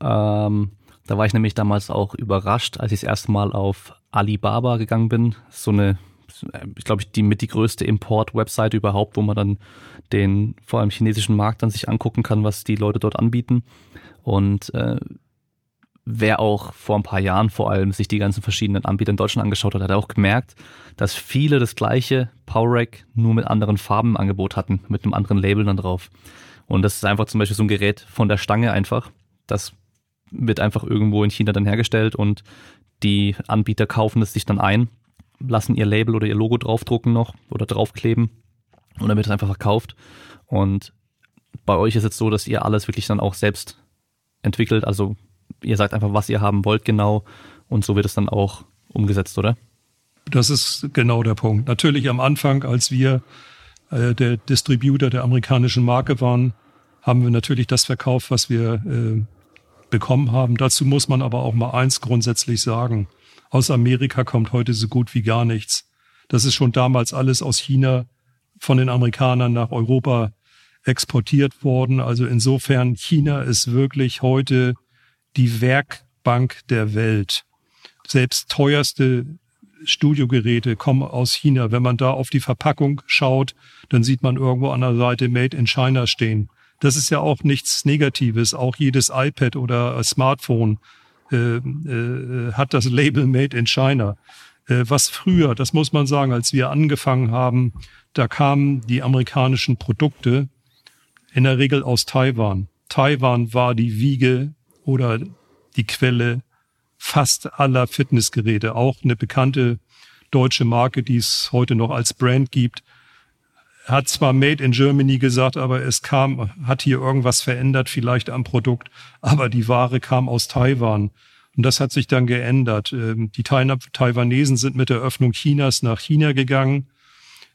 Ähm, da war ich nämlich damals auch überrascht, als ich das erste Mal auf Alibaba gegangen bin. So eine, ich glaube, die mit die größte Import-Webseite überhaupt, wo man dann den vor allem chinesischen Markt dann sich angucken kann, was die Leute dort anbieten. Und äh, wer auch vor ein paar Jahren vor allem sich die ganzen verschiedenen Anbieter in Deutschland angeschaut hat, hat auch gemerkt, dass viele das gleiche Power Rack nur mit anderen Farben im Angebot hatten, mit einem anderen Label dann drauf. Und das ist einfach zum Beispiel so ein Gerät von der Stange einfach, das wird einfach irgendwo in China dann hergestellt und die Anbieter kaufen es sich dann ein, lassen ihr Label oder ihr Logo draufdrucken noch oder draufkleben und dann wird es einfach verkauft. Und bei euch ist es so, dass ihr alles wirklich dann auch selbst entwickelt. Also ihr sagt einfach, was ihr haben wollt genau und so wird es dann auch umgesetzt, oder? Das ist genau der Punkt. Natürlich am Anfang, als wir äh, der Distributor der amerikanischen Marke waren, haben wir natürlich das verkauft, was wir äh, bekommen haben. Dazu muss man aber auch mal eins grundsätzlich sagen. Aus Amerika kommt heute so gut wie gar nichts. Das ist schon damals alles aus China von den Amerikanern nach Europa exportiert worden. Also insofern, China ist wirklich heute die Werkbank der Welt. Selbst teuerste Studiogeräte kommen aus China. Wenn man da auf die Verpackung schaut, dann sieht man irgendwo an der Seite Made in China stehen. Das ist ja auch nichts Negatives. Auch jedes iPad oder Smartphone äh, äh, hat das Label Made in China. Äh, was früher, das muss man sagen, als wir angefangen haben, da kamen die amerikanischen Produkte in der Regel aus Taiwan. Taiwan war die Wiege oder die Quelle fast aller Fitnessgeräte. Auch eine bekannte deutsche Marke, die es heute noch als Brand gibt, hat zwar Made in Germany gesagt, aber es kam, hat hier irgendwas verändert, vielleicht am Produkt, aber die Ware kam aus Taiwan. Und das hat sich dann geändert. Ähm, die Taiwanesen sind mit der Öffnung Chinas nach China gegangen.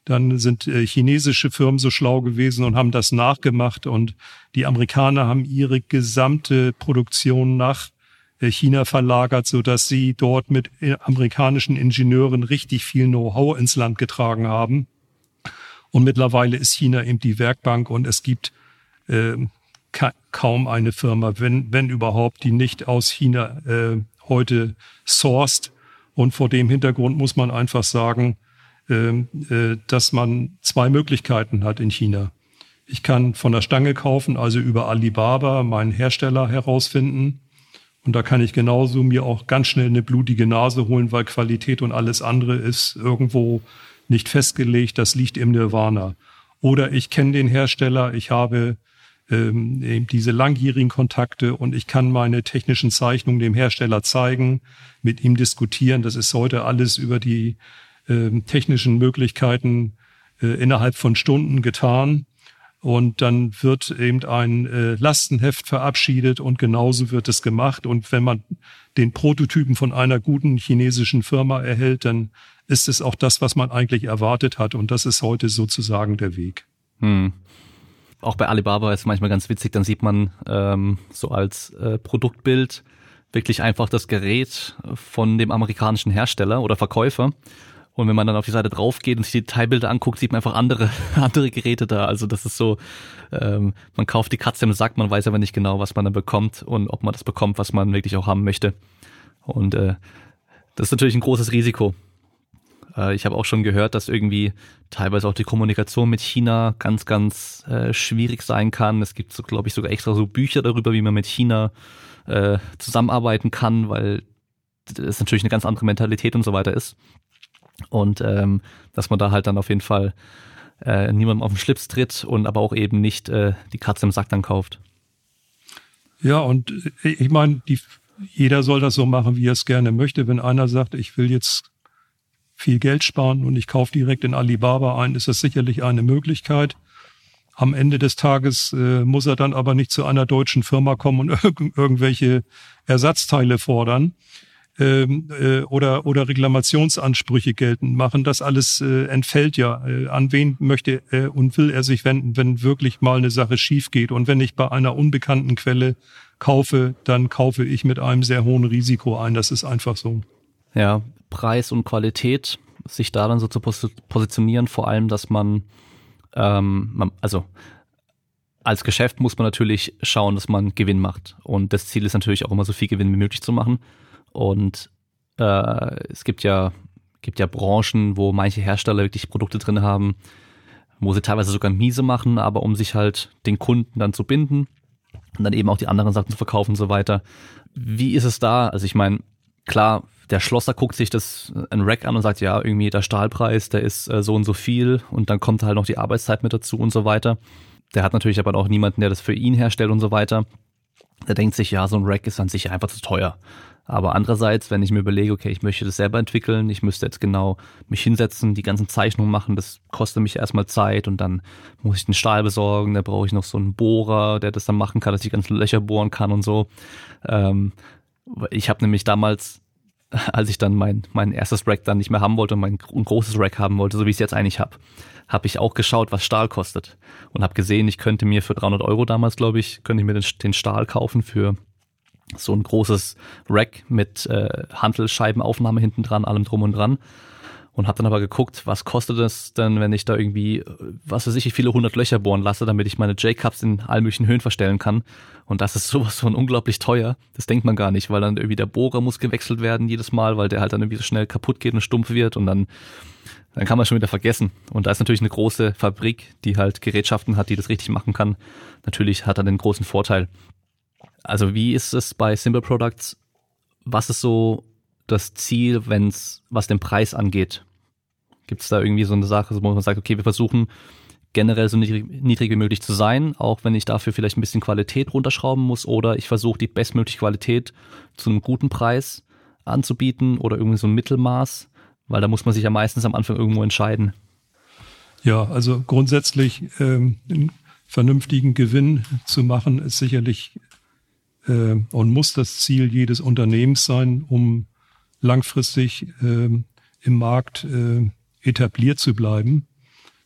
Dann sind äh, chinesische Firmen so schlau gewesen und haben das nachgemacht. Und die Amerikaner haben ihre gesamte Produktion nach äh, China verlagert, so dass sie dort mit äh, amerikanischen Ingenieuren richtig viel Know-how ins Land getragen haben. Und mittlerweile ist China eben die Werkbank und es gibt äh, ka kaum eine Firma, wenn, wenn überhaupt, die nicht aus China äh, heute sourced. Und vor dem Hintergrund muss man einfach sagen, dass man zwei Möglichkeiten hat in China. Ich kann von der Stange kaufen, also über Alibaba meinen Hersteller herausfinden. Und da kann ich genauso mir auch ganz schnell eine blutige Nase holen, weil Qualität und alles andere ist irgendwo nicht festgelegt, das liegt im Nirvana. Oder ich kenne den Hersteller, ich habe ähm, eben diese langjährigen Kontakte und ich kann meine technischen Zeichnungen dem Hersteller zeigen, mit ihm diskutieren. Das ist heute alles über die ähm, technischen Möglichkeiten äh, innerhalb von Stunden getan. Und dann wird eben ein äh, Lastenheft verabschiedet und genauso wird es gemacht. Und wenn man den Prototypen von einer guten chinesischen Firma erhält, dann ist es auch das, was man eigentlich erwartet hat. Und das ist heute sozusagen der Weg. Hm. Auch bei Alibaba ist manchmal ganz witzig, dann sieht man ähm, so als äh, Produktbild wirklich einfach das Gerät von dem amerikanischen Hersteller oder Verkäufer. Und wenn man dann auf die Seite drauf geht und sich die Detailbilder anguckt, sieht man einfach andere, andere Geräte da. Also das ist so, ähm, man kauft die Katze im Sack, man weiß aber nicht genau, was man dann bekommt und ob man das bekommt, was man wirklich auch haben möchte. Und äh, das ist natürlich ein großes Risiko. Äh, ich habe auch schon gehört, dass irgendwie teilweise auch die Kommunikation mit China ganz, ganz äh, schwierig sein kann. Es gibt, so, glaube ich, sogar extra so Bücher darüber, wie man mit China äh, zusammenarbeiten kann, weil das natürlich eine ganz andere Mentalität und so weiter ist. Und ähm, dass man da halt dann auf jeden Fall äh, niemandem auf den Schlips tritt und aber auch eben nicht äh, die Katze im Sack dann kauft. Ja, und äh, ich meine, die, jeder soll das so machen, wie er es gerne möchte. Wenn einer sagt, ich will jetzt viel Geld sparen und ich kaufe direkt in Alibaba ein, ist das sicherlich eine Möglichkeit. Am Ende des Tages äh, muss er dann aber nicht zu einer deutschen Firma kommen und irg irgendwelche Ersatzteile fordern ähm, äh, oder, oder Reklamationsansprüche geltend machen. Das alles äh, entfällt ja. Äh, an wen möchte äh, und will er sich wenden, wenn wirklich mal eine Sache schief geht? Und wenn ich bei einer unbekannten Quelle kaufe, dann kaufe ich mit einem sehr hohen Risiko ein. Das ist einfach so. Ja, Preis und Qualität, sich da dann so zu positionieren, vor allem, dass man, ähm, man also als Geschäft muss man natürlich schauen, dass man Gewinn macht. Und das Ziel ist natürlich auch immer so viel Gewinn wie möglich zu machen. Und äh, es gibt ja, gibt ja Branchen, wo manche Hersteller wirklich Produkte drin haben, wo sie teilweise sogar miese machen, aber um sich halt den Kunden dann zu binden und dann eben auch die anderen Sachen zu verkaufen und so weiter. Wie ist es da? Also ich meine, klar, der Schlosser guckt sich das äh, ein Rack an und sagt, ja, irgendwie der Stahlpreis, der ist äh, so und so viel und dann kommt halt noch die Arbeitszeit mit dazu und so weiter. Der hat natürlich aber auch niemanden, der das für ihn herstellt und so weiter. Der denkt sich, ja, so ein Rack ist an sich einfach zu teuer. Aber andererseits, wenn ich mir überlege, okay, ich möchte das selber entwickeln, ich müsste jetzt genau mich hinsetzen, die ganzen Zeichnungen machen, das kostet mich erstmal Zeit und dann muss ich den Stahl besorgen, da brauche ich noch so einen Bohrer, der das dann machen kann, dass ich ganz Löcher bohren kann und so. Ähm, ich habe nämlich damals als ich dann mein, mein erstes Rack dann nicht mehr haben wollte und mein ein großes Rack haben wollte, so wie ich es jetzt eigentlich habe, habe ich auch geschaut, was Stahl kostet und habe gesehen, ich könnte mir für 300 Euro damals, glaube ich, könnte ich mir den, den Stahl kaufen für so ein großes Rack mit äh, Hantelscheibenaufnahme hinten dran, allem drum und dran und habe dann aber geguckt, was kostet es denn, wenn ich da irgendwie, was weiß ich, wie viele hundert Löcher bohren lasse, damit ich meine J-Cups in allen möglichen Höhen verstellen kann. Und das ist sowas von unglaublich teuer. Das denkt man gar nicht, weil dann irgendwie der Bohrer muss gewechselt werden jedes Mal, weil der halt dann irgendwie so schnell kaputt geht und stumpf wird und dann dann kann man schon wieder vergessen. Und da ist natürlich eine große Fabrik, die halt Gerätschaften hat, die das richtig machen kann. Natürlich hat er den großen Vorteil. Also wie ist es bei Simple Products? Was ist so das Ziel, wenn's was den Preis angeht? Gibt es da irgendwie so eine Sache, wo man sagt, okay, wir versuchen generell so niedrig, niedrig wie möglich zu sein, auch wenn ich dafür vielleicht ein bisschen Qualität runterschrauben muss oder ich versuche die bestmögliche Qualität zu einem guten Preis anzubieten oder irgendwie so ein Mittelmaß, weil da muss man sich ja meistens am Anfang irgendwo entscheiden. Ja, also grundsätzlich ähm, einen vernünftigen Gewinn zu machen, ist sicherlich äh, und muss das Ziel jedes Unternehmens sein, um langfristig äh, im Markt äh, etabliert zu bleiben.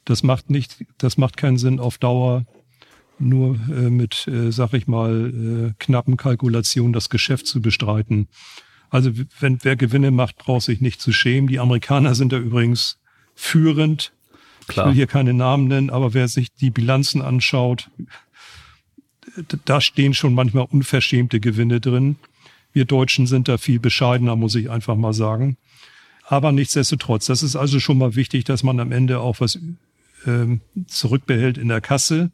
Das macht nicht, das macht keinen Sinn auf Dauer nur äh, mit, äh, sag ich mal, äh, knappen Kalkulationen das Geschäft zu bestreiten. Also wenn wer Gewinne macht, braucht sich nicht zu schämen. Die Amerikaner sind da übrigens führend. Klar. Ich will hier keine Namen nennen, aber wer sich die Bilanzen anschaut, da stehen schon manchmal unverschämte Gewinne drin. Wir Deutschen sind da viel bescheidener, muss ich einfach mal sagen. Aber nichtsdestotrotz, das ist also schon mal wichtig, dass man am Ende auch was ähm, zurückbehält in der Kasse.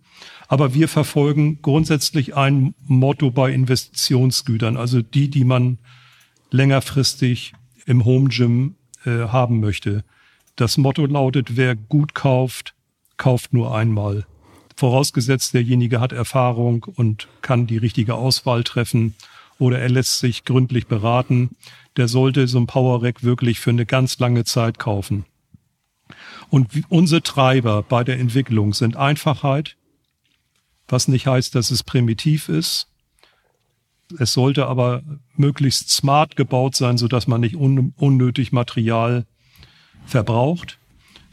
Aber wir verfolgen grundsätzlich ein Motto bei Investitionsgütern, also die, die man längerfristig im Home Gym äh, haben möchte. Das Motto lautet, wer gut kauft, kauft nur einmal. Vorausgesetzt, derjenige hat Erfahrung und kann die richtige Auswahl treffen oder er lässt sich gründlich beraten, der sollte so ein Power Rack wirklich für eine ganz lange Zeit kaufen. Und unsere Treiber bei der Entwicklung sind Einfachheit, was nicht heißt, dass es primitiv ist. Es sollte aber möglichst smart gebaut sein, so dass man nicht un unnötig Material verbraucht.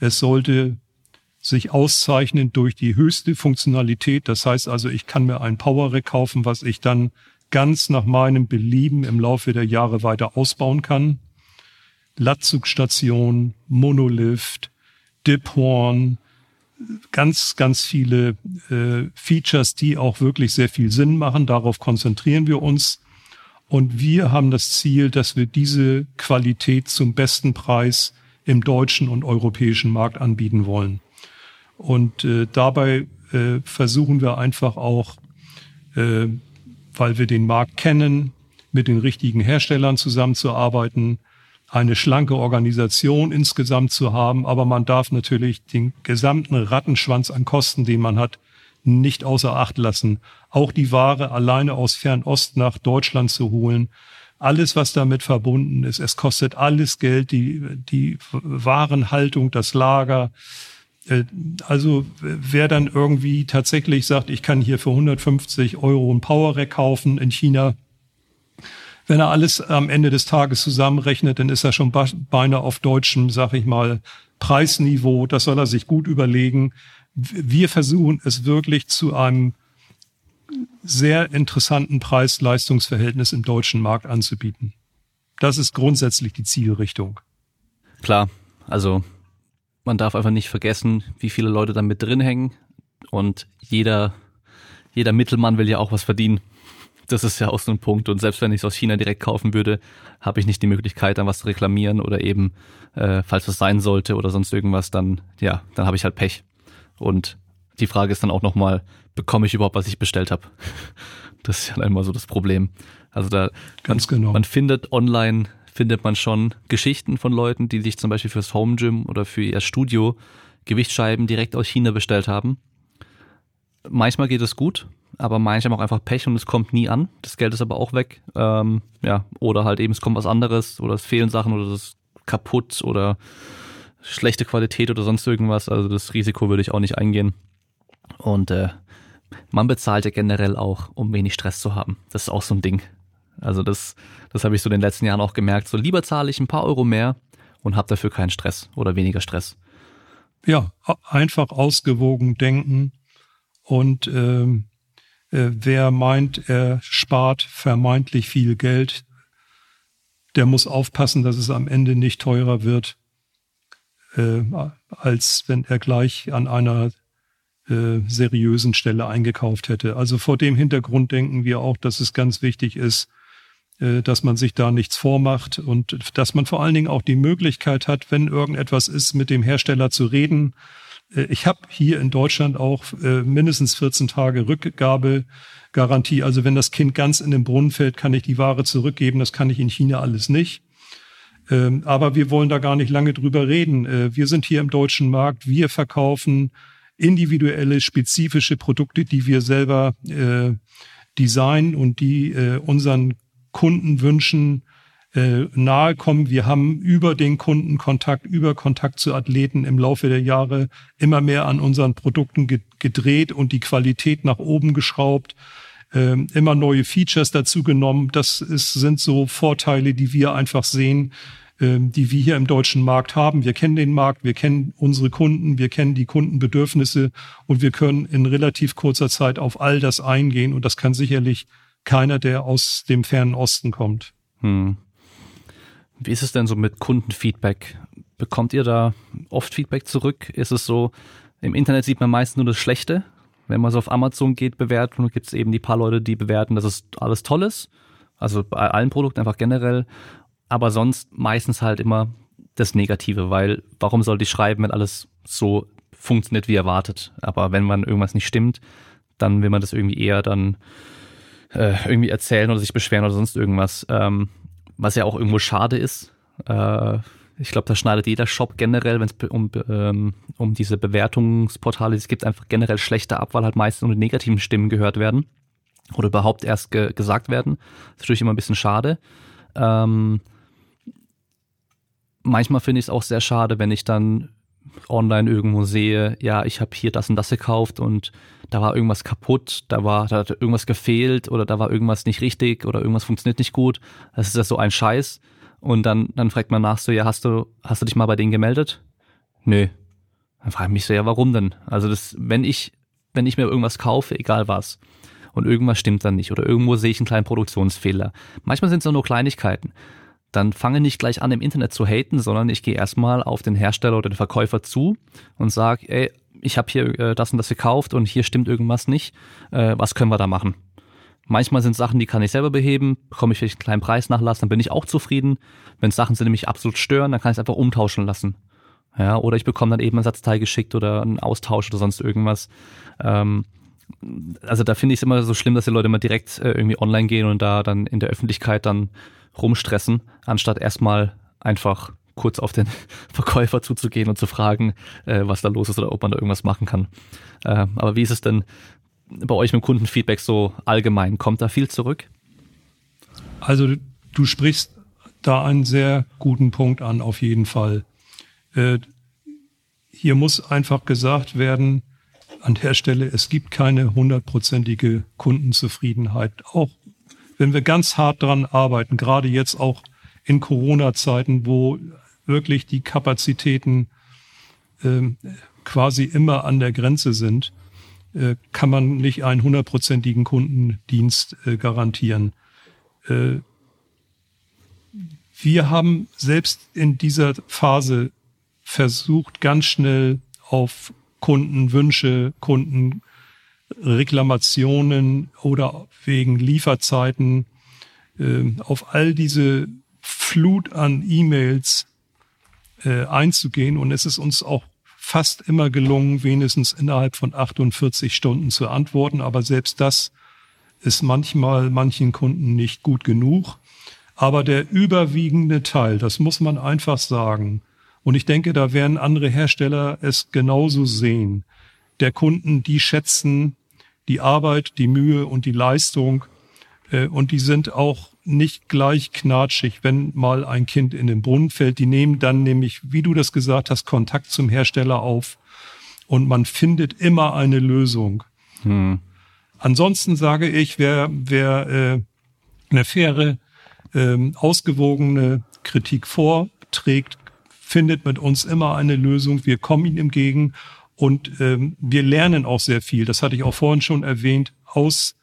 Es sollte sich auszeichnen durch die höchste Funktionalität. Das heißt also, ich kann mir ein Power Rack kaufen, was ich dann ganz nach meinem Belieben im Laufe der Jahre weiter ausbauen kann. Latzugstation, Monolift, Diphorn, ganz, ganz viele äh, Features, die auch wirklich sehr viel Sinn machen. Darauf konzentrieren wir uns. Und wir haben das Ziel, dass wir diese Qualität zum besten Preis im deutschen und europäischen Markt anbieten wollen. Und äh, dabei äh, versuchen wir einfach auch, äh, weil wir den Markt kennen, mit den richtigen Herstellern zusammenzuarbeiten, eine schlanke Organisation insgesamt zu haben, aber man darf natürlich den gesamten Rattenschwanz an Kosten, den man hat, nicht außer Acht lassen. Auch die Ware alleine aus Fernost nach Deutschland zu holen, alles, was damit verbunden ist. Es kostet alles Geld, die, die Warenhaltung, das Lager. Äh, also wer dann irgendwie tatsächlich sagt, ich kann hier für 150 Euro ein Power Rack kaufen in China, wenn er alles am Ende des Tages zusammenrechnet, dann ist er schon beinahe auf deutschem, sag ich mal, Preisniveau. Das soll er sich gut überlegen. Wir versuchen es wirklich zu einem sehr interessanten Preis-Leistungs-Verhältnis im deutschen Markt anzubieten. Das ist grundsätzlich die Zielrichtung. Klar, also man darf einfach nicht vergessen, wie viele Leute da mit drin hängen und jeder, jeder Mittelmann will ja auch was verdienen. Das ist ja auch so ein Punkt. Und selbst wenn ich es aus China direkt kaufen würde, habe ich nicht die Möglichkeit, dann was zu reklamieren oder eben, äh, falls was sein sollte oder sonst irgendwas, dann, ja, dann habe ich halt Pech. Und die Frage ist dann auch nochmal, bekomme ich überhaupt, was ich bestellt habe? Das ist ja einmal so das Problem. Also da, Ganz man, genau. man findet online, findet man schon Geschichten von Leuten, die sich zum Beispiel fürs Home Gym oder für ihr Studio Gewichtsscheiben direkt aus China bestellt haben. Manchmal geht es gut, aber manche haben auch einfach Pech und es kommt nie an. Das Geld ist aber auch weg. Ähm, ja, oder halt eben, es kommt was anderes oder es fehlen Sachen oder es ist kaputt oder schlechte Qualität oder sonst irgendwas. Also das Risiko würde ich auch nicht eingehen. Und äh, man bezahlt ja generell auch, um wenig Stress zu haben. Das ist auch so ein Ding. Also das, das habe ich so in den letzten Jahren auch gemerkt. So lieber zahle ich ein paar Euro mehr und habe dafür keinen Stress oder weniger Stress. Ja, einfach ausgewogen denken und ähm, äh, wer meint, er spart vermeintlich viel Geld, der muss aufpassen, dass es am Ende nicht teurer wird, äh, als wenn er gleich an einer äh, seriösen Stelle eingekauft hätte. Also vor dem Hintergrund denken wir auch, dass es ganz wichtig ist, dass man sich da nichts vormacht und dass man vor allen Dingen auch die Möglichkeit hat, wenn irgendetwas ist, mit dem Hersteller zu reden äh, ich habe hier in Deutschland auch äh, mindestens 14 Tage Rückgabegarantie. Also wenn das Kind ganz in den Brunnen fällt, kann ich die Ware zurückgeben. Das kann ich in China alles nicht. Ähm, aber wir wollen da gar nicht lange drüber reden. Äh, wir sind hier im deutschen Markt. Wir verkaufen individuelle, spezifische Produkte, die wir selber äh, designen und die äh, unseren Kunden wünschen äh, nahe kommen. Wir haben über den Kundenkontakt, über Kontakt zu Athleten im Laufe der Jahre immer mehr an unseren Produkten gedreht und die Qualität nach oben geschraubt, äh, immer neue Features dazu genommen. Das ist, sind so Vorteile, die wir einfach sehen, äh, die wir hier im deutschen Markt haben. Wir kennen den Markt, wir kennen unsere Kunden, wir kennen die Kundenbedürfnisse und wir können in relativ kurzer Zeit auf all das eingehen und das kann sicherlich keiner, der aus dem fernen Osten kommt. Hm. Wie ist es denn so mit Kundenfeedback? Bekommt ihr da oft Feedback zurück? Ist es so, im Internet sieht man meistens nur das Schlechte. Wenn man so auf Amazon geht, bewerten, gibt es eben die paar Leute, die bewerten, dass es alles toll ist. Also bei allen Produkten einfach generell. Aber sonst meistens halt immer das Negative, weil warum sollte ich schreiben, wenn alles so funktioniert wie erwartet? Aber wenn man irgendwas nicht stimmt, dann will man das irgendwie eher dann äh, irgendwie erzählen oder sich beschweren oder sonst irgendwas. Ähm, was ja auch irgendwo schade ist. Äh, ich glaube, da schneidet jeder Shop generell, wenn es um, ähm, um diese Bewertungsportale es gibt, einfach generell schlechter ab, weil halt meistens nur die negativen Stimmen gehört werden oder überhaupt erst ge gesagt werden. Das ist natürlich immer ein bisschen schade. Ähm, manchmal finde ich es auch sehr schade, wenn ich dann online irgendwo sehe, ja, ich habe hier das und das gekauft und da war irgendwas kaputt, da war, da hat irgendwas gefehlt oder da war irgendwas nicht richtig oder irgendwas funktioniert nicht gut. Das ist ja so ein Scheiß. Und dann, dann fragt man nach so, ja, hast du, hast du dich mal bei denen gemeldet? Nö. Dann frage ich mich so, ja, warum denn? Also das, wenn ich, wenn ich mir irgendwas kaufe, egal was, und irgendwas stimmt dann nicht oder irgendwo sehe ich einen kleinen Produktionsfehler. Manchmal sind es auch nur Kleinigkeiten dann fange nicht gleich an, im Internet zu haten, sondern ich gehe erstmal auf den Hersteller oder den Verkäufer zu und sage, ey, ich habe hier äh, das und das gekauft und hier stimmt irgendwas nicht. Äh, was können wir da machen? Manchmal sind Sachen, die kann ich selber beheben, bekomme ich vielleicht einen kleinen Preisnachlass, dann bin ich auch zufrieden. Wenn Sachen sind, die mich absolut stören, dann kann ich es einfach umtauschen lassen. Ja, oder ich bekomme dann eben ein Satzteil geschickt oder einen Austausch oder sonst irgendwas. Ähm, also da finde ich es immer so schlimm, dass die Leute mal direkt äh, irgendwie online gehen und da dann in der Öffentlichkeit dann rumstressen, anstatt erstmal einfach kurz auf den Verkäufer zuzugehen und zu fragen, äh, was da los ist oder ob man da irgendwas machen kann. Äh, aber wie ist es denn bei euch mit Kundenfeedback so allgemein? Kommt da viel zurück? Also du sprichst da einen sehr guten Punkt an, auf jeden Fall. Äh, hier muss einfach gesagt werden, an der Stelle, es gibt keine hundertprozentige Kundenzufriedenheit. Auch wenn wir ganz hart dran arbeiten, gerade jetzt auch in Corona-Zeiten, wo wirklich die Kapazitäten äh, quasi immer an der Grenze sind, äh, kann man nicht einen hundertprozentigen Kundendienst äh, garantieren. Äh, wir haben selbst in dieser Phase versucht, ganz schnell auf Kundenwünsche, Kunden Reklamationen oder wegen Lieferzeiten, äh, auf all diese Flut an E-Mails äh, einzugehen. Und es ist uns auch fast immer gelungen, wenigstens innerhalb von 48 Stunden zu antworten. Aber selbst das ist manchmal manchen Kunden nicht gut genug. Aber der überwiegende Teil, das muss man einfach sagen, und ich denke, da werden andere Hersteller es genauso sehen, der Kunden, die schätzen die Arbeit, die Mühe und die Leistung. Äh, und die sind auch nicht gleich knatschig, wenn mal ein Kind in den Brunnen fällt. Die nehmen dann nämlich, wie du das gesagt hast, Kontakt zum Hersteller auf und man findet immer eine Lösung. Hm. Ansonsten sage ich, wer, wer äh, eine faire, äh, ausgewogene Kritik vorträgt, findet mit uns immer eine Lösung. Wir kommen ihm entgegen und ähm, wir lernen auch sehr viel, das hatte ich auch vorhin schon erwähnt, aus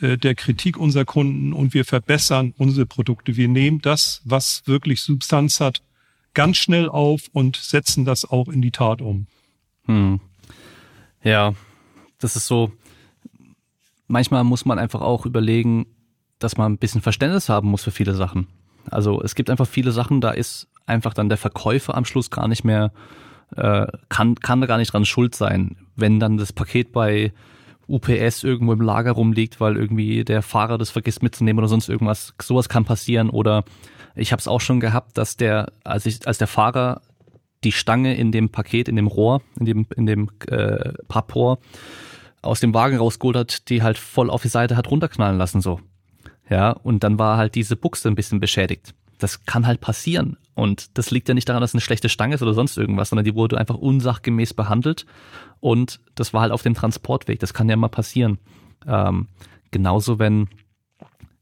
äh, der Kritik unserer Kunden und wir verbessern unsere Produkte. Wir nehmen das, was wirklich Substanz hat, ganz schnell auf und setzen das auch in die Tat um. Hm. Ja, das ist so. Manchmal muss man einfach auch überlegen, dass man ein bisschen Verständnis haben muss für viele Sachen. Also es gibt einfach viele Sachen, da ist einfach dann der Verkäufer am Schluss gar nicht mehr äh, kann, kann da gar nicht dran schuld sein, wenn dann das Paket bei UPS irgendwo im Lager rumliegt, weil irgendwie der Fahrer das vergisst mitzunehmen oder sonst irgendwas. Sowas kann passieren. Oder ich habe es auch schon gehabt, dass der, als ich, als der Fahrer die Stange in dem Paket, in dem Rohr, in dem, in dem äh, Papprohr aus dem Wagen rausgeholt hat, die halt voll auf die Seite hat runterknallen lassen so. Ja, und dann war halt diese Buchse ein bisschen beschädigt. das kann halt passieren. Und das liegt ja nicht daran, dass es eine schlechte Stange ist oder sonst irgendwas, sondern die wurde einfach unsachgemäß behandelt. Und das war halt auf dem Transportweg. Das kann ja mal passieren. Ähm, genauso, wenn,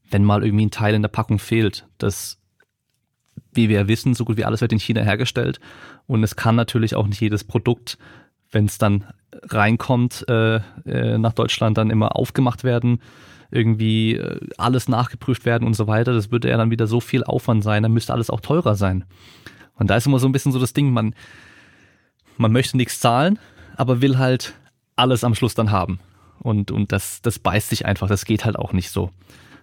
wenn mal irgendwie ein Teil in der Packung fehlt. Das, wie wir ja wissen, so gut wie alles wird in China hergestellt. Und es kann natürlich auch nicht jedes Produkt, wenn es dann reinkommt, äh, äh, nach Deutschland dann immer aufgemacht werden irgendwie äh, alles nachgeprüft werden und so weiter. Das würde ja dann wieder so viel Aufwand sein, dann müsste alles auch teurer sein. Und da ist immer so ein bisschen so das Ding, man, man möchte nichts zahlen, aber will halt alles am Schluss dann haben. Und, und das, das beißt sich einfach, das geht halt auch nicht so.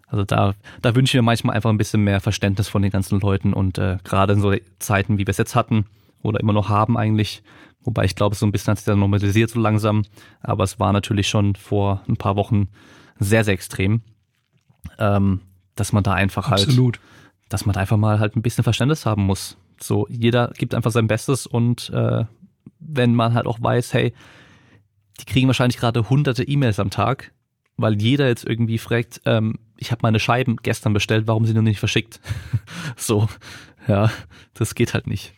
Also da, da wünsche ich mir manchmal einfach ein bisschen mehr Verständnis von den ganzen Leuten und äh, gerade in so Zeiten, wie wir es jetzt hatten oder immer noch haben eigentlich, wobei ich glaube, so ein bisschen hat sich dann normalisiert so langsam, aber es war natürlich schon vor ein paar Wochen sehr, sehr extrem, ähm, dass man da einfach halt, Absolut. dass man da einfach mal halt ein bisschen Verständnis haben muss. So, jeder gibt einfach sein Bestes und äh, wenn man halt auch weiß, hey, die kriegen wahrscheinlich gerade hunderte E-Mails am Tag, weil jeder jetzt irgendwie fragt, ähm, ich habe meine Scheiben gestern bestellt, warum sind die noch nicht verschickt? so, ja, das geht halt nicht.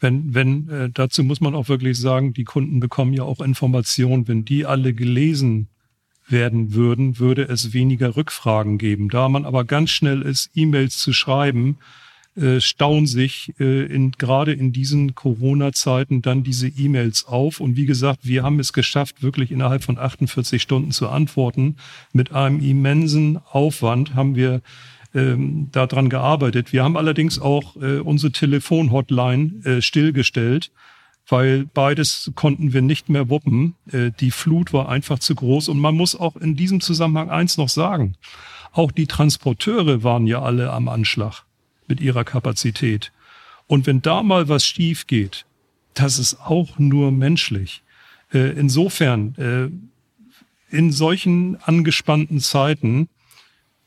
Wenn, wenn, äh, dazu muss man auch wirklich sagen, die Kunden bekommen ja auch Informationen, wenn die alle gelesen werden würden, würde es weniger Rückfragen geben. Da man aber ganz schnell ist, E-Mails zu schreiben, äh, stauen sich äh, in, gerade in diesen Corona-Zeiten dann diese E-Mails auf. Und wie gesagt, wir haben es geschafft, wirklich innerhalb von 48 Stunden zu antworten. Mit einem immensen Aufwand haben wir ähm, daran gearbeitet. Wir haben allerdings auch äh, unsere Telefon-Hotline äh, stillgestellt weil beides konnten wir nicht mehr wuppen. Äh, die Flut war einfach zu groß und man muss auch in diesem Zusammenhang eins noch sagen. Auch die Transporteure waren ja alle am Anschlag mit ihrer Kapazität. Und wenn da mal was schief geht, das ist auch nur menschlich. Äh, insofern, äh, in solchen angespannten Zeiten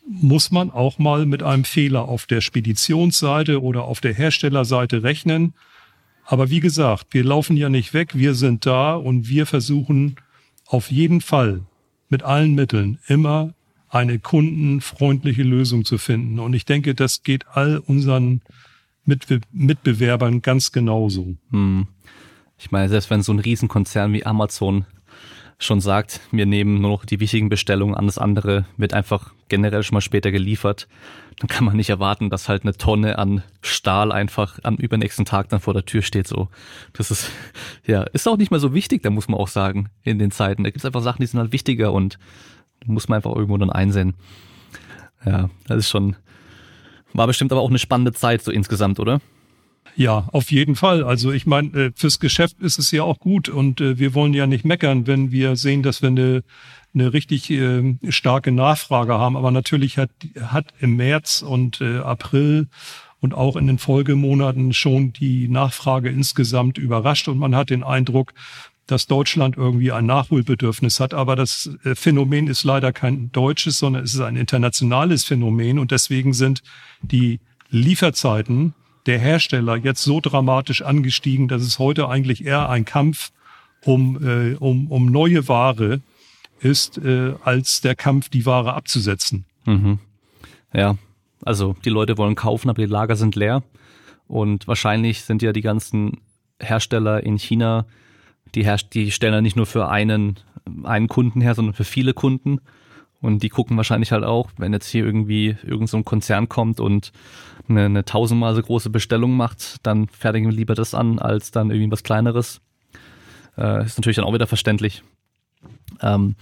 muss man auch mal mit einem Fehler auf der Speditionsseite oder auf der Herstellerseite rechnen. Aber wie gesagt, wir laufen ja nicht weg, wir sind da und wir versuchen auf jeden Fall mit allen Mitteln immer eine kundenfreundliche Lösung zu finden. Und ich denke, das geht all unseren Mitbe Mitbewerbern ganz genauso. Hm. Ich meine, selbst wenn so ein Riesenkonzern wie Amazon schon sagt, wir nehmen nur noch die wichtigen Bestellungen an, das andere wird einfach generell schon mal später geliefert, dann kann man nicht erwarten, dass halt eine Tonne an Stahl einfach am übernächsten Tag dann vor der Tür steht. So, das ist ja ist auch nicht mehr so wichtig. Da muss man auch sagen in den Zeiten. Da gibt es einfach Sachen, die sind halt wichtiger und muss man einfach irgendwo dann einsehen. Ja, das ist schon war bestimmt aber auch eine spannende Zeit so insgesamt, oder? Ja, auf jeden Fall. Also ich meine, äh, fürs Geschäft ist es ja auch gut und äh, wir wollen ja nicht meckern, wenn wir sehen, dass wir eine eine richtig äh, starke Nachfrage haben. Aber natürlich hat, hat im März und äh, April und auch in den Folgemonaten schon die Nachfrage insgesamt überrascht und man hat den Eindruck, dass Deutschland irgendwie ein Nachholbedürfnis hat. Aber das äh, Phänomen ist leider kein deutsches, sondern es ist ein internationales Phänomen und deswegen sind die Lieferzeiten der Hersteller jetzt so dramatisch angestiegen, dass es heute eigentlich eher ein Kampf um, äh, um, um neue Ware ist, äh, als der Kampf, die Ware abzusetzen. Mhm. Ja, also die Leute wollen kaufen, aber die Lager sind leer. Und wahrscheinlich sind ja die ganzen Hersteller in China, die, herst die stellen ja nicht nur für einen, einen Kunden her, sondern für viele Kunden. Und die gucken wahrscheinlich halt auch, wenn jetzt hier irgendwie irgendein so Konzern kommt und eine, eine tausendmal so große Bestellung macht, dann fertigen wir lieber das an, als dann irgendwie was kleineres. Äh, ist natürlich dann auch wieder verständlich. Ähm,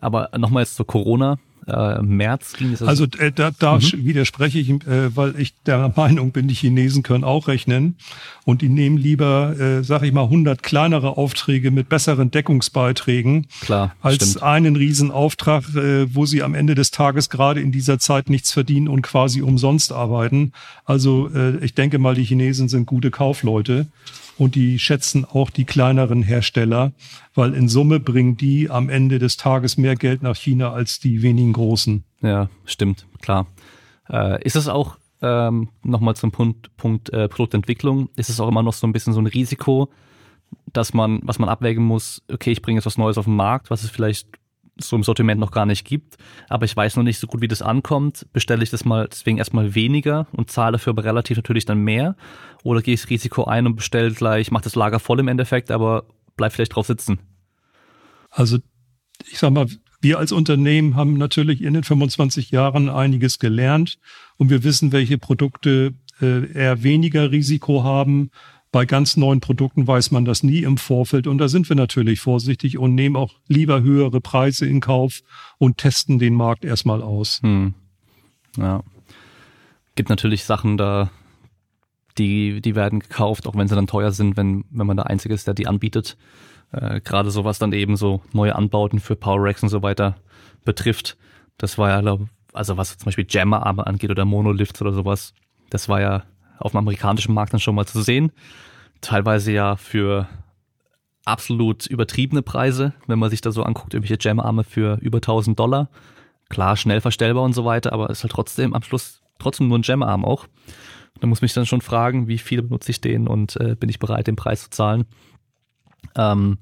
aber nochmal jetzt zur Corona. Äh, März ging es. Also, also äh, da, da mhm. widerspreche ich, äh, weil ich der Meinung bin, die Chinesen können auch rechnen und die nehmen lieber, äh, sag ich mal, 100 kleinere Aufträge mit besseren Deckungsbeiträgen Klar, als stimmt. einen Riesenauftrag, äh, wo sie am Ende des Tages gerade in dieser Zeit nichts verdienen und quasi umsonst arbeiten. Also äh, ich denke mal, die Chinesen sind gute Kaufleute und die schätzen auch die kleineren Hersteller, weil in Summe bringen die am Ende des Tages mehr Geld nach China als die wenigen großen. Ja, stimmt, klar. Äh, ist es auch ähm, nochmal zum Punkt, Punkt äh, Produktentwicklung, ist es auch immer noch so ein bisschen so ein Risiko, dass man, was man abwägen muss, okay, ich bringe jetzt was Neues auf den Markt, was ist vielleicht so im Sortiment noch gar nicht gibt. Aber ich weiß noch nicht so gut, wie das ankommt. Bestelle ich das mal deswegen erstmal weniger und zahle dafür aber relativ natürlich dann mehr? Oder gehe ich das Risiko ein und bestelle gleich, mache das Lager voll im Endeffekt, aber bleib vielleicht drauf sitzen? Also ich sag mal, wir als Unternehmen haben natürlich in den 25 Jahren einiges gelernt und wir wissen, welche Produkte äh, eher weniger Risiko haben. Bei ganz neuen Produkten weiß man das nie im Vorfeld und da sind wir natürlich vorsichtig und nehmen auch lieber höhere Preise in Kauf und testen den Markt erstmal aus. Hm. Ja. Gibt natürlich Sachen da, die, die werden gekauft, auch wenn sie dann teuer sind, wenn, wenn man der Einzige ist, der die anbietet. Äh, Gerade sowas dann eben so neue Anbauten für Power Racks und so weiter betrifft. Das war ja, also was zum Beispiel Jammer-Arme angeht oder Monoliths oder sowas, das war ja auf dem amerikanischen Markt dann schon mal zu sehen. Teilweise ja für absolut übertriebene Preise, wenn man sich da so anguckt, irgendwelche Jammer-Arme für über 1000 Dollar. Klar, schnell verstellbar und so weiter, aber ist halt trotzdem am Schluss trotzdem nur ein Jammer-Arm auch. Da muss mich dann schon fragen, wie viele benutze ich den und äh, bin ich bereit, den Preis zu zahlen. Ähm,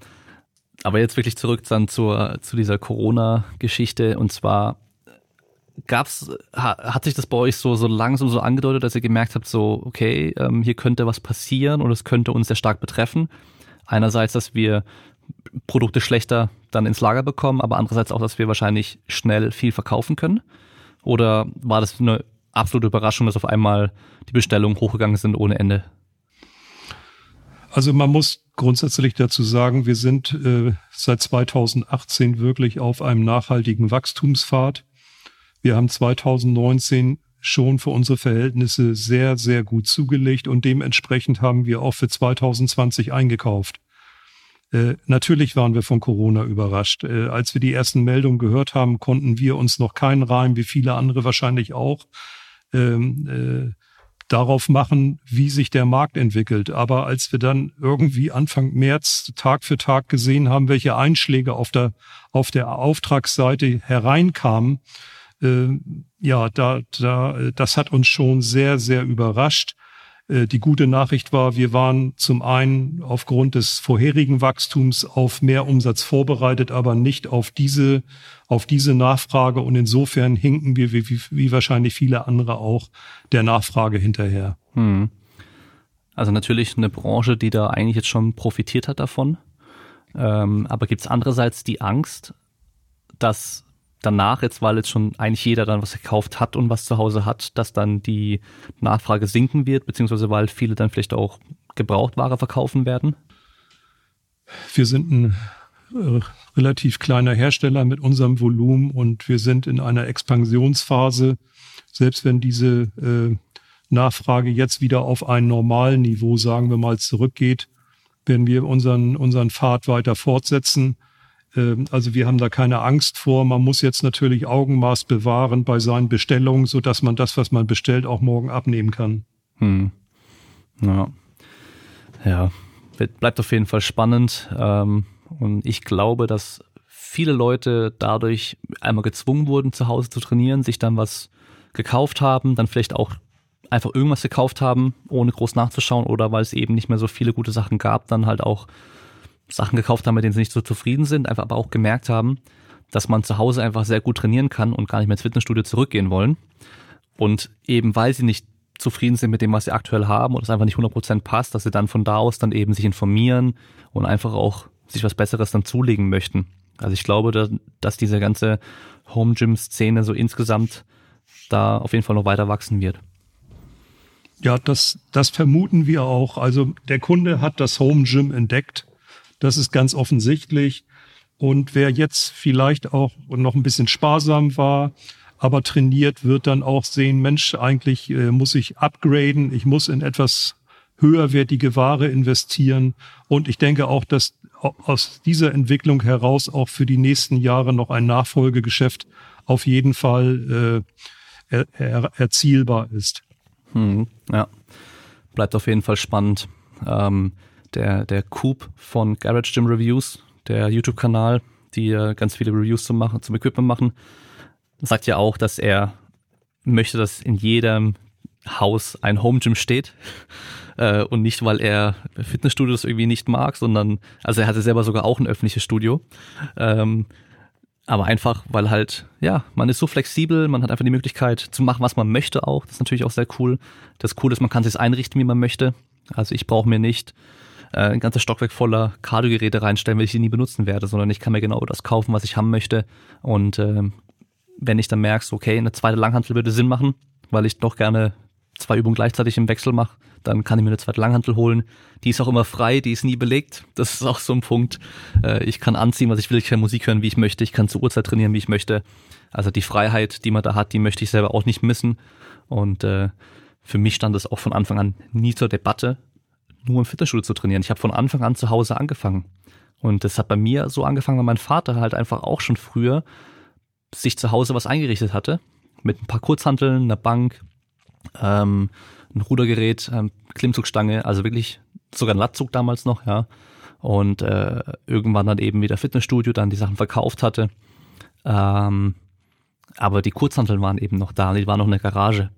aber jetzt wirklich zurück dann zur, zu dieser Corona-Geschichte und zwar gab's, hat sich das bei euch so, so langsam so angedeutet, dass ihr gemerkt habt, so, okay, ähm, hier könnte was passieren und es könnte uns sehr stark betreffen. Einerseits, dass wir Produkte schlechter dann ins Lager bekommen, aber andererseits auch, dass wir wahrscheinlich schnell viel verkaufen können? Oder war das eine absolute Überraschung, dass auf einmal die Bestellungen hochgegangen sind ohne Ende? Also man muss grundsätzlich dazu sagen, wir sind äh, seit 2018 wirklich auf einem nachhaltigen Wachstumspfad. Wir haben 2019 schon für unsere Verhältnisse sehr, sehr gut zugelegt und dementsprechend haben wir auch für 2020 eingekauft. Äh, natürlich waren wir von Corona überrascht. Äh, als wir die ersten Meldungen gehört haben, konnten wir uns noch keinen Reim, wie viele andere wahrscheinlich auch, ähm, äh, darauf machen, wie sich der Markt entwickelt. Aber als wir dann irgendwie Anfang März Tag für Tag gesehen haben, welche Einschläge auf der, auf der Auftragsseite hereinkamen, äh, ja, da, da, das hat uns schon sehr, sehr überrascht. Äh, die gute Nachricht war, wir waren zum einen aufgrund des vorherigen Wachstums auf mehr Umsatz vorbereitet, aber nicht auf diese, auf diese Nachfrage. Und insofern hinken wir, wie, wie, wie wahrscheinlich viele andere auch, der Nachfrage hinterher. Hm. Also natürlich eine Branche, die da eigentlich jetzt schon profitiert hat davon. Ähm, aber gibt es andererseits die Angst, dass danach jetzt, weil jetzt schon eigentlich jeder dann was gekauft hat und was zu Hause hat, dass dann die Nachfrage sinken wird, beziehungsweise weil viele dann vielleicht auch Gebrauchtware verkaufen werden? Wir sind ein äh, relativ kleiner Hersteller mit unserem Volumen und wir sind in einer Expansionsphase. Selbst wenn diese äh, Nachfrage jetzt wieder auf ein normalen Niveau, sagen wir mal, zurückgeht, werden wir unseren, unseren Pfad weiter fortsetzen. Ähm, also wir haben da keine Angst vor. Man muss jetzt natürlich Augenmaß bewahren bei seinen Bestellungen, so dass man das, was man bestellt, auch morgen abnehmen kann. Hm. Ja. Ja. Bleibt auf jeden Fall spannend. Ähm, und ich glaube, dass viele Leute dadurch einmal gezwungen wurden, zu Hause zu trainieren, sich dann was gekauft haben, dann vielleicht auch einfach irgendwas gekauft haben, ohne groß nachzuschauen oder weil es eben nicht mehr so viele gute Sachen gab, dann halt auch Sachen gekauft haben, mit denen sie nicht so zufrieden sind, einfach aber auch gemerkt haben, dass man zu Hause einfach sehr gut trainieren kann und gar nicht mehr ins Fitnessstudio zurückgehen wollen. Und eben weil sie nicht zufrieden sind mit dem, was sie aktuell haben und es einfach nicht 100% passt, dass sie dann von da aus dann eben sich informieren und einfach auch sich was Besseres dann zulegen möchten. Also ich glaube, dass diese ganze Home Gym Szene so insgesamt da auf jeden Fall noch weiter wachsen wird. Ja, das, das vermuten wir auch. Also der Kunde hat das Home Gym entdeckt das ist ganz offensichtlich. Und wer jetzt vielleicht auch noch ein bisschen sparsam war, aber trainiert, wird dann auch sehen, Mensch, eigentlich äh, muss ich upgraden, ich muss in etwas höherwertige Ware investieren. Und ich denke auch, dass aus dieser Entwicklung heraus auch für die nächsten Jahre noch ein Nachfolgegeschäft auf jeden Fall äh, er, er, erzielbar ist. Hm, ja, bleibt auf jeden Fall spannend. Ähm, der, der Coop von Garage Gym Reviews, der YouTube-Kanal, die äh, ganz viele Reviews zum, machen, zum Equipment machen, sagt ja auch, dass er möchte, dass in jedem Haus ein Home Gym steht. Äh, und nicht, weil er Fitnessstudios irgendwie nicht mag, sondern, also er hatte selber sogar auch ein öffentliches Studio. Ähm, aber einfach, weil halt, ja, man ist so flexibel, man hat einfach die Möglichkeit zu machen, was man möchte auch. Das ist natürlich auch sehr cool. Das Coole ist, man kann sich einrichten, wie man möchte. Also ich brauche mir nicht äh, ein ganzes Stockwerk voller Kardiogeräte reinstellen, weil ich die nie benutzen werde, sondern ich kann mir genau das kaufen, was ich haben möchte. Und äh, wenn ich dann merkst, okay, eine zweite Langhantel würde Sinn machen, weil ich doch gerne zwei Übungen gleichzeitig im Wechsel mache, dann kann ich mir eine zweite Langhantel holen. Die ist auch immer frei, die ist nie belegt. Das ist auch so ein Punkt. Äh, ich kann anziehen, was ich will, ich kann Musik hören, wie ich möchte, ich kann zur Uhrzeit trainieren, wie ich möchte. Also die Freiheit, die man da hat, die möchte ich selber auch nicht missen. Und äh, für mich stand es auch von Anfang an nie zur Debatte, nur im Fitnessstudio zu trainieren. Ich habe von Anfang an zu Hause angefangen. Und das hat bei mir so angefangen, weil mein Vater halt einfach auch schon früher sich zu Hause was eingerichtet hatte. Mit ein paar Kurzhanteln, einer Bank, ähm, ein Rudergerät, ähm, Klimmzugstange, also wirklich sogar ein Latzug damals noch, ja. Und äh, irgendwann dann eben wieder Fitnessstudio, dann die Sachen verkauft hatte. Ähm, aber die Kurzhanteln waren eben noch da, die waren noch in der Garage.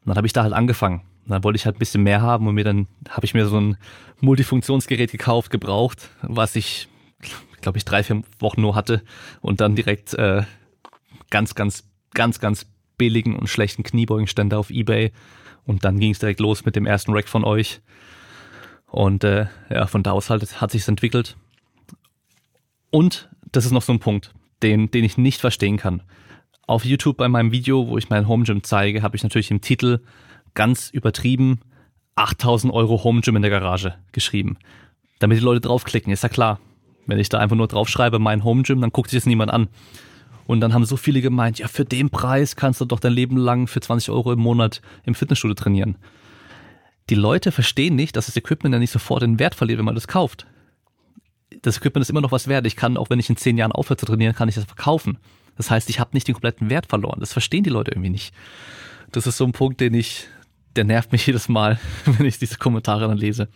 Und dann habe ich da halt angefangen. Und dann wollte ich halt ein bisschen mehr haben und mir dann habe ich mir so ein Multifunktionsgerät gekauft, gebraucht, was ich, glaube ich, drei, vier Wochen nur hatte und dann direkt äh, ganz, ganz, ganz, ganz billigen und schlechten Kniebeugenständer auf Ebay und dann ging es direkt los mit dem ersten Rack von euch. Und äh, ja, von da aus halt hat sich's entwickelt. Und das ist noch so ein Punkt, den, den ich nicht verstehen kann. Auf YouTube bei meinem Video, wo ich mein Home Gym zeige, habe ich natürlich im Titel ganz übertrieben 8000 Euro Home Gym in der Garage geschrieben. Damit die Leute draufklicken, ist ja klar. Wenn ich da einfach nur draufschreibe, mein Home Gym, dann guckt sich das niemand an. Und dann haben so viele gemeint, ja, für den Preis kannst du doch dein Leben lang für 20 Euro im Monat im Fitnessstudio trainieren. Die Leute verstehen nicht, dass das Equipment ja nicht sofort den Wert verliert, wenn man das kauft. Das Equipment ist immer noch was wert. Ich kann, auch wenn ich in zehn Jahren aufhöre zu trainieren, kann ich das verkaufen. Das heißt, ich habe nicht den kompletten Wert verloren. Das verstehen die Leute irgendwie nicht. Das ist so ein Punkt, den ich, der nervt mich jedes Mal, wenn ich diese Kommentare dann lese.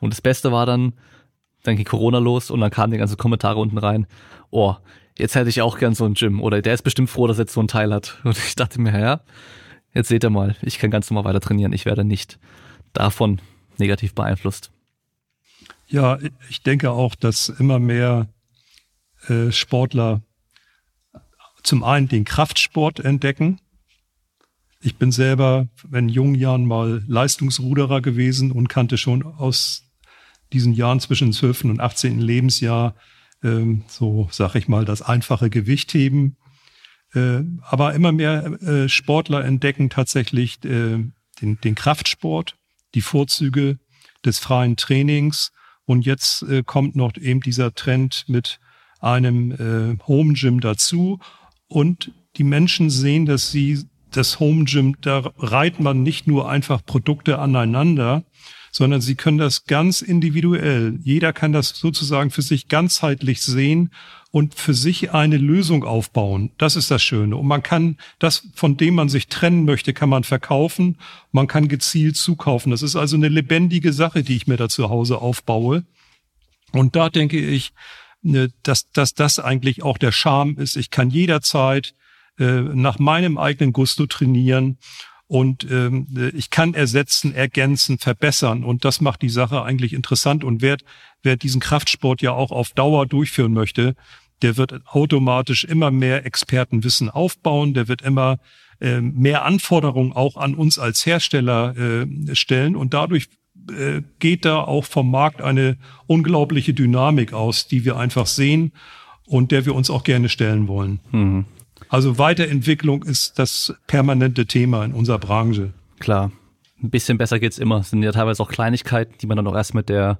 Und das Beste war dann, dann ging Corona los und dann kamen die ganzen Kommentare unten rein. Oh, jetzt hätte ich auch gern so ein Gym. Oder der ist bestimmt froh, dass er jetzt so ein Teil hat. Und ich dachte mir, ja, jetzt seht ihr mal, ich kann ganz normal weiter trainieren. Ich werde nicht davon negativ beeinflusst. Ja, ich denke auch, dass immer mehr äh, Sportler zum einen den Kraftsport entdecken. Ich bin selber in jungen Jahren mal Leistungsruderer gewesen und kannte schon aus diesen Jahren zwischen 12. und 18. Lebensjahr ähm, so sag ich mal, das einfache Gewichtheben. Äh, aber immer mehr äh, Sportler entdecken tatsächlich äh, den, den Kraftsport, die Vorzüge des freien Trainings. Und jetzt äh, kommt noch eben dieser Trend mit einem äh, Home Gym dazu. Und die Menschen sehen, dass sie das Home Gym, da reiht man nicht nur einfach Produkte aneinander, sondern sie können das ganz individuell. Jeder kann das sozusagen für sich ganzheitlich sehen und für sich eine Lösung aufbauen. Das ist das Schöne. Und man kann das, von dem man sich trennen möchte, kann man verkaufen. Man kann gezielt zukaufen. Das ist also eine lebendige Sache, die ich mir da zu Hause aufbaue. Und da denke ich, ne, dass, dass das eigentlich auch der Charme ist. Ich kann jederzeit äh, nach meinem eigenen Gusto trainieren und ähm, ich kann ersetzen, ergänzen, verbessern und das macht die Sache eigentlich interessant und wer, wer diesen Kraftsport ja auch auf Dauer durchführen möchte, der wird automatisch immer mehr Expertenwissen aufbauen, der wird immer äh, mehr Anforderungen auch an uns als Hersteller äh, stellen und dadurch äh, geht da auch vom Markt eine unglaubliche Dynamik aus, die wir einfach sehen und der wir uns auch gerne stellen wollen. Mhm. Also Weiterentwicklung ist das permanente Thema in unserer Branche. Klar. Ein bisschen besser geht's immer. Es sind ja teilweise auch Kleinigkeiten, die man dann auch erst mit der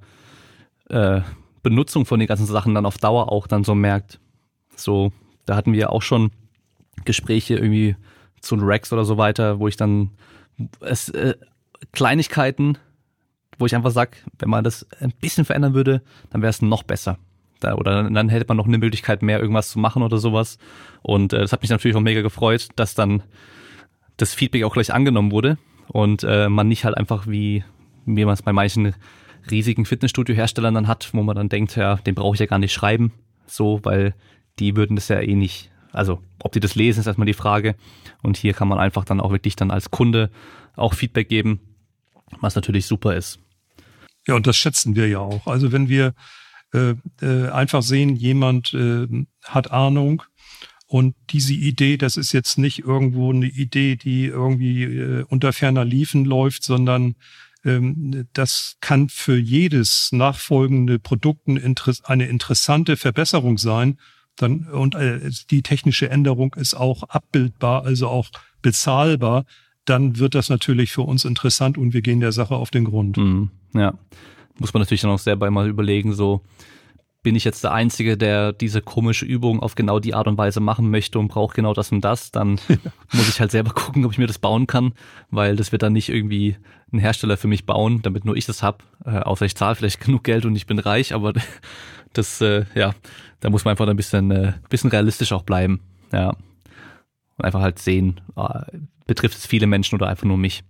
äh, Benutzung von den ganzen Sachen dann auf Dauer auch dann so merkt. So, da hatten wir auch schon Gespräche irgendwie zu Rex oder so weiter, wo ich dann es, äh, Kleinigkeiten, wo ich einfach sag, wenn man das ein bisschen verändern würde, dann wäre es noch besser. Da, oder dann hätte man noch eine Möglichkeit mehr, irgendwas zu machen oder sowas. Und äh, das hat mich natürlich auch mega gefreut, dass dann das Feedback auch gleich angenommen wurde und äh, man nicht halt einfach wie, wie man es bei manchen riesigen Fitnessstudio-Herstellern dann hat, wo man dann denkt, ja, den brauche ich ja gar nicht schreiben, so, weil die würden das ja eh nicht, also ob die das lesen, ist erstmal die Frage. Und hier kann man einfach dann auch wirklich dann als Kunde auch Feedback geben, was natürlich super ist. Ja, und das schätzen wir ja auch. Also wenn wir äh, äh, einfach sehen, jemand äh, hat Ahnung. Und diese Idee, das ist jetzt nicht irgendwo eine Idee, die irgendwie äh, unter ferner Liefen läuft, sondern ähm, das kann für jedes nachfolgende Produkt eine interessante Verbesserung sein. Dann, und äh, die technische Änderung ist auch abbildbar, also auch bezahlbar. Dann wird das natürlich für uns interessant und wir gehen der Sache auf den Grund. Mhm, ja, muss man natürlich dann auch selber mal überlegen, so bin ich jetzt der Einzige, der diese komische Übung auf genau die Art und Weise machen möchte und braucht genau das und das, dann muss ich halt selber gucken, ob ich mir das bauen kann, weil das wird dann nicht irgendwie ein Hersteller für mich bauen, damit nur ich das hab, äh, außer ich zahle vielleicht genug Geld und ich bin reich, aber das, äh, ja, da muss man einfach ein bisschen, äh, bisschen realistisch auch bleiben, ja. Und einfach halt sehen, äh, betrifft es viele Menschen oder einfach nur mich.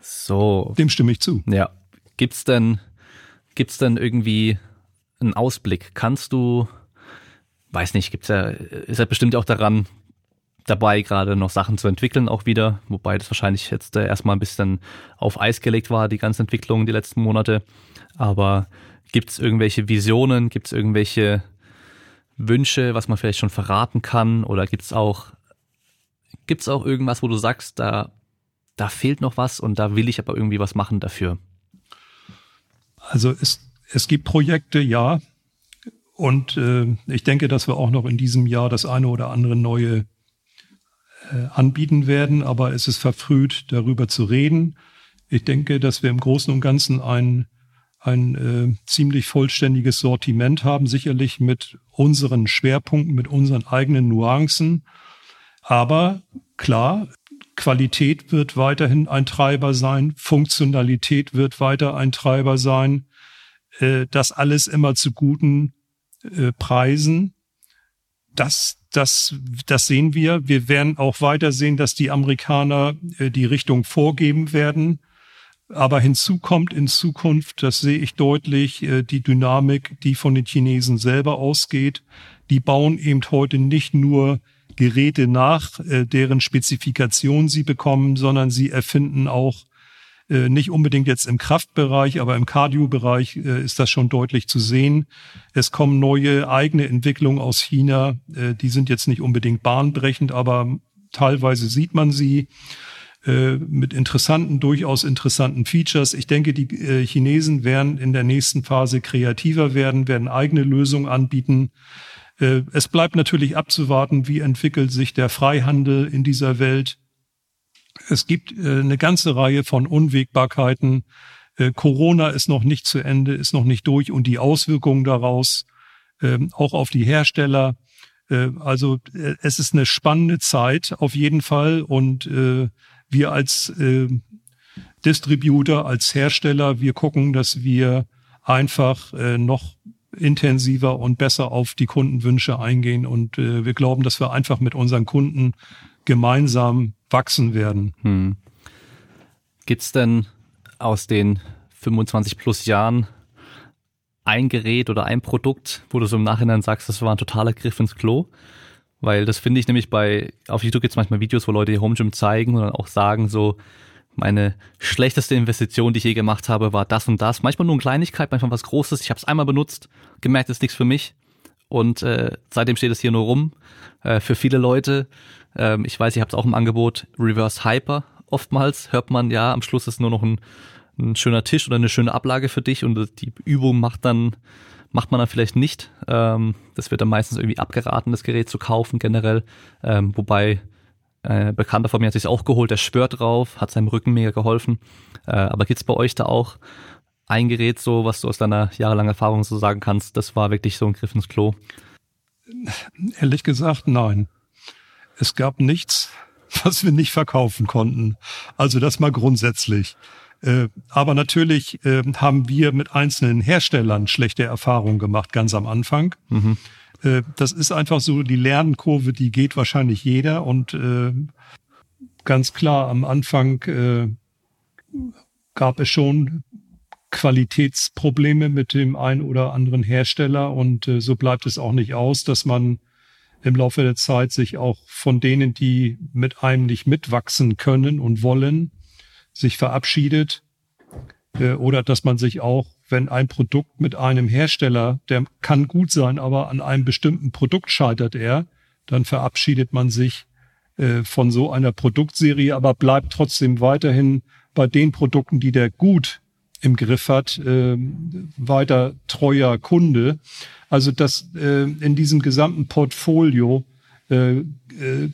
So. Dem stimme ich zu. Ja. Gibt's denn, gibt's denn irgendwie einen Ausblick? Kannst du, weiß nicht, gibt's ja, ist ja bestimmt auch daran dabei, gerade noch Sachen zu entwickeln, auch wieder, wobei das wahrscheinlich jetzt äh, erstmal ein bisschen auf Eis gelegt war, die ganze Entwicklung die letzten Monate. Aber gibt's irgendwelche Visionen, gibt's irgendwelche Wünsche, was man vielleicht schon verraten kann? Oder gibt's auch, gibt's auch irgendwas, wo du sagst, da, da fehlt noch was und da will ich aber irgendwie was machen dafür? Also es es gibt Projekte, ja. Und äh, ich denke, dass wir auch noch in diesem Jahr das eine oder andere neue äh, anbieten werden, aber es ist verfrüht, darüber zu reden. Ich denke, dass wir im Großen und Ganzen ein, ein äh, ziemlich vollständiges Sortiment haben, sicherlich mit unseren Schwerpunkten, mit unseren eigenen Nuancen. Aber klar, Qualität wird weiterhin ein Treiber sein, Funktionalität wird weiter ein Treiber sein äh, das alles immer zu guten äh, Preisen. Das, das, das sehen wir. Wir werden auch weiter sehen, dass die Amerikaner äh, die Richtung vorgeben werden. Aber hinzu kommt in Zukunft, das sehe ich deutlich, äh, die Dynamik, die von den Chinesen selber ausgeht. Die bauen eben heute nicht nur Geräte nach, äh, deren Spezifikation sie bekommen, sondern sie erfinden auch äh, nicht unbedingt jetzt im Kraftbereich, aber im Cardio-Bereich äh, ist das schon deutlich zu sehen. Es kommen neue eigene Entwicklungen aus China. Äh, die sind jetzt nicht unbedingt bahnbrechend, aber teilweise sieht man sie äh, mit interessanten, durchaus interessanten Features. Ich denke, die äh, Chinesen werden in der nächsten Phase kreativer werden, werden eigene Lösungen anbieten. Äh, es bleibt natürlich abzuwarten, wie entwickelt sich der Freihandel in dieser Welt. Es gibt äh, eine ganze Reihe von Unwägbarkeiten. Äh, Corona ist noch nicht zu Ende, ist noch nicht durch und die Auswirkungen daraus äh, auch auf die Hersteller. Also es ist eine spannende Zeit auf jeden Fall und wir als äh, Distributor, als Hersteller, wir gucken, dass wir einfach noch intensiver und besser auf die Kundenwünsche eingehen und äh, wir glauben, dass wir einfach mit unseren Kunden gemeinsam wachsen werden. Hm. Gibt's denn aus den 25 plus Jahren ein Gerät oder ein Produkt, wo du so im Nachhinein sagst, das war ein totaler Griff ins Klo? Weil das finde ich nämlich bei, auf YouTube gibt es manchmal Videos, wo Leute die Home Gym zeigen und dann auch sagen so, meine schlechteste Investition, die ich je gemacht habe, war das und das. Manchmal nur eine Kleinigkeit, manchmal was Großes. Ich habe es einmal benutzt, gemerkt, es ist nichts für mich. Und äh, seitdem steht es hier nur rum. Äh, für viele Leute ähm, ich weiß, ihr habt auch im Angebot Reverse Hyper. Oftmals hört man, ja, am Schluss ist nur noch ein, ein schöner Tisch oder eine schöne Ablage für dich und die Übung macht dann macht man dann vielleicht nicht. Ähm, das wird dann meistens irgendwie abgeraten, das Gerät zu kaufen generell. Ähm, wobei äh, Bekannter von mir hat sich auch geholt, der schwört drauf, hat seinem Rücken mega geholfen. Äh, aber gibt's bei euch da auch ein Gerät so, was du aus deiner jahrelangen Erfahrung so sagen kannst, das war wirklich so ein Griff ins Klo? Ehrlich gesagt, nein. Es gab nichts, was wir nicht verkaufen konnten. Also das mal grundsätzlich. Äh, aber natürlich äh, haben wir mit einzelnen Herstellern schlechte Erfahrungen gemacht, ganz am Anfang. Mhm. Äh, das ist einfach so, die Lernkurve, die geht wahrscheinlich jeder und ganz klar, am Anfang gab es schon Qualitätsprobleme mit dem einen oder anderen Hersteller und so bleibt es auch nicht aus, dass man im Laufe der Zeit sich auch von denen, die mit einem nicht mitwachsen können und wollen, sich verabschiedet. Äh, oder dass man sich auch, wenn ein Produkt mit einem Hersteller, der kann gut sein, aber an einem bestimmten Produkt scheitert er, dann verabschiedet man sich äh, von so einer Produktserie, aber bleibt trotzdem weiterhin bei den Produkten, die der gut im Griff hat, äh, weiter treuer Kunde. Also das äh, in diesem gesamten Portfolio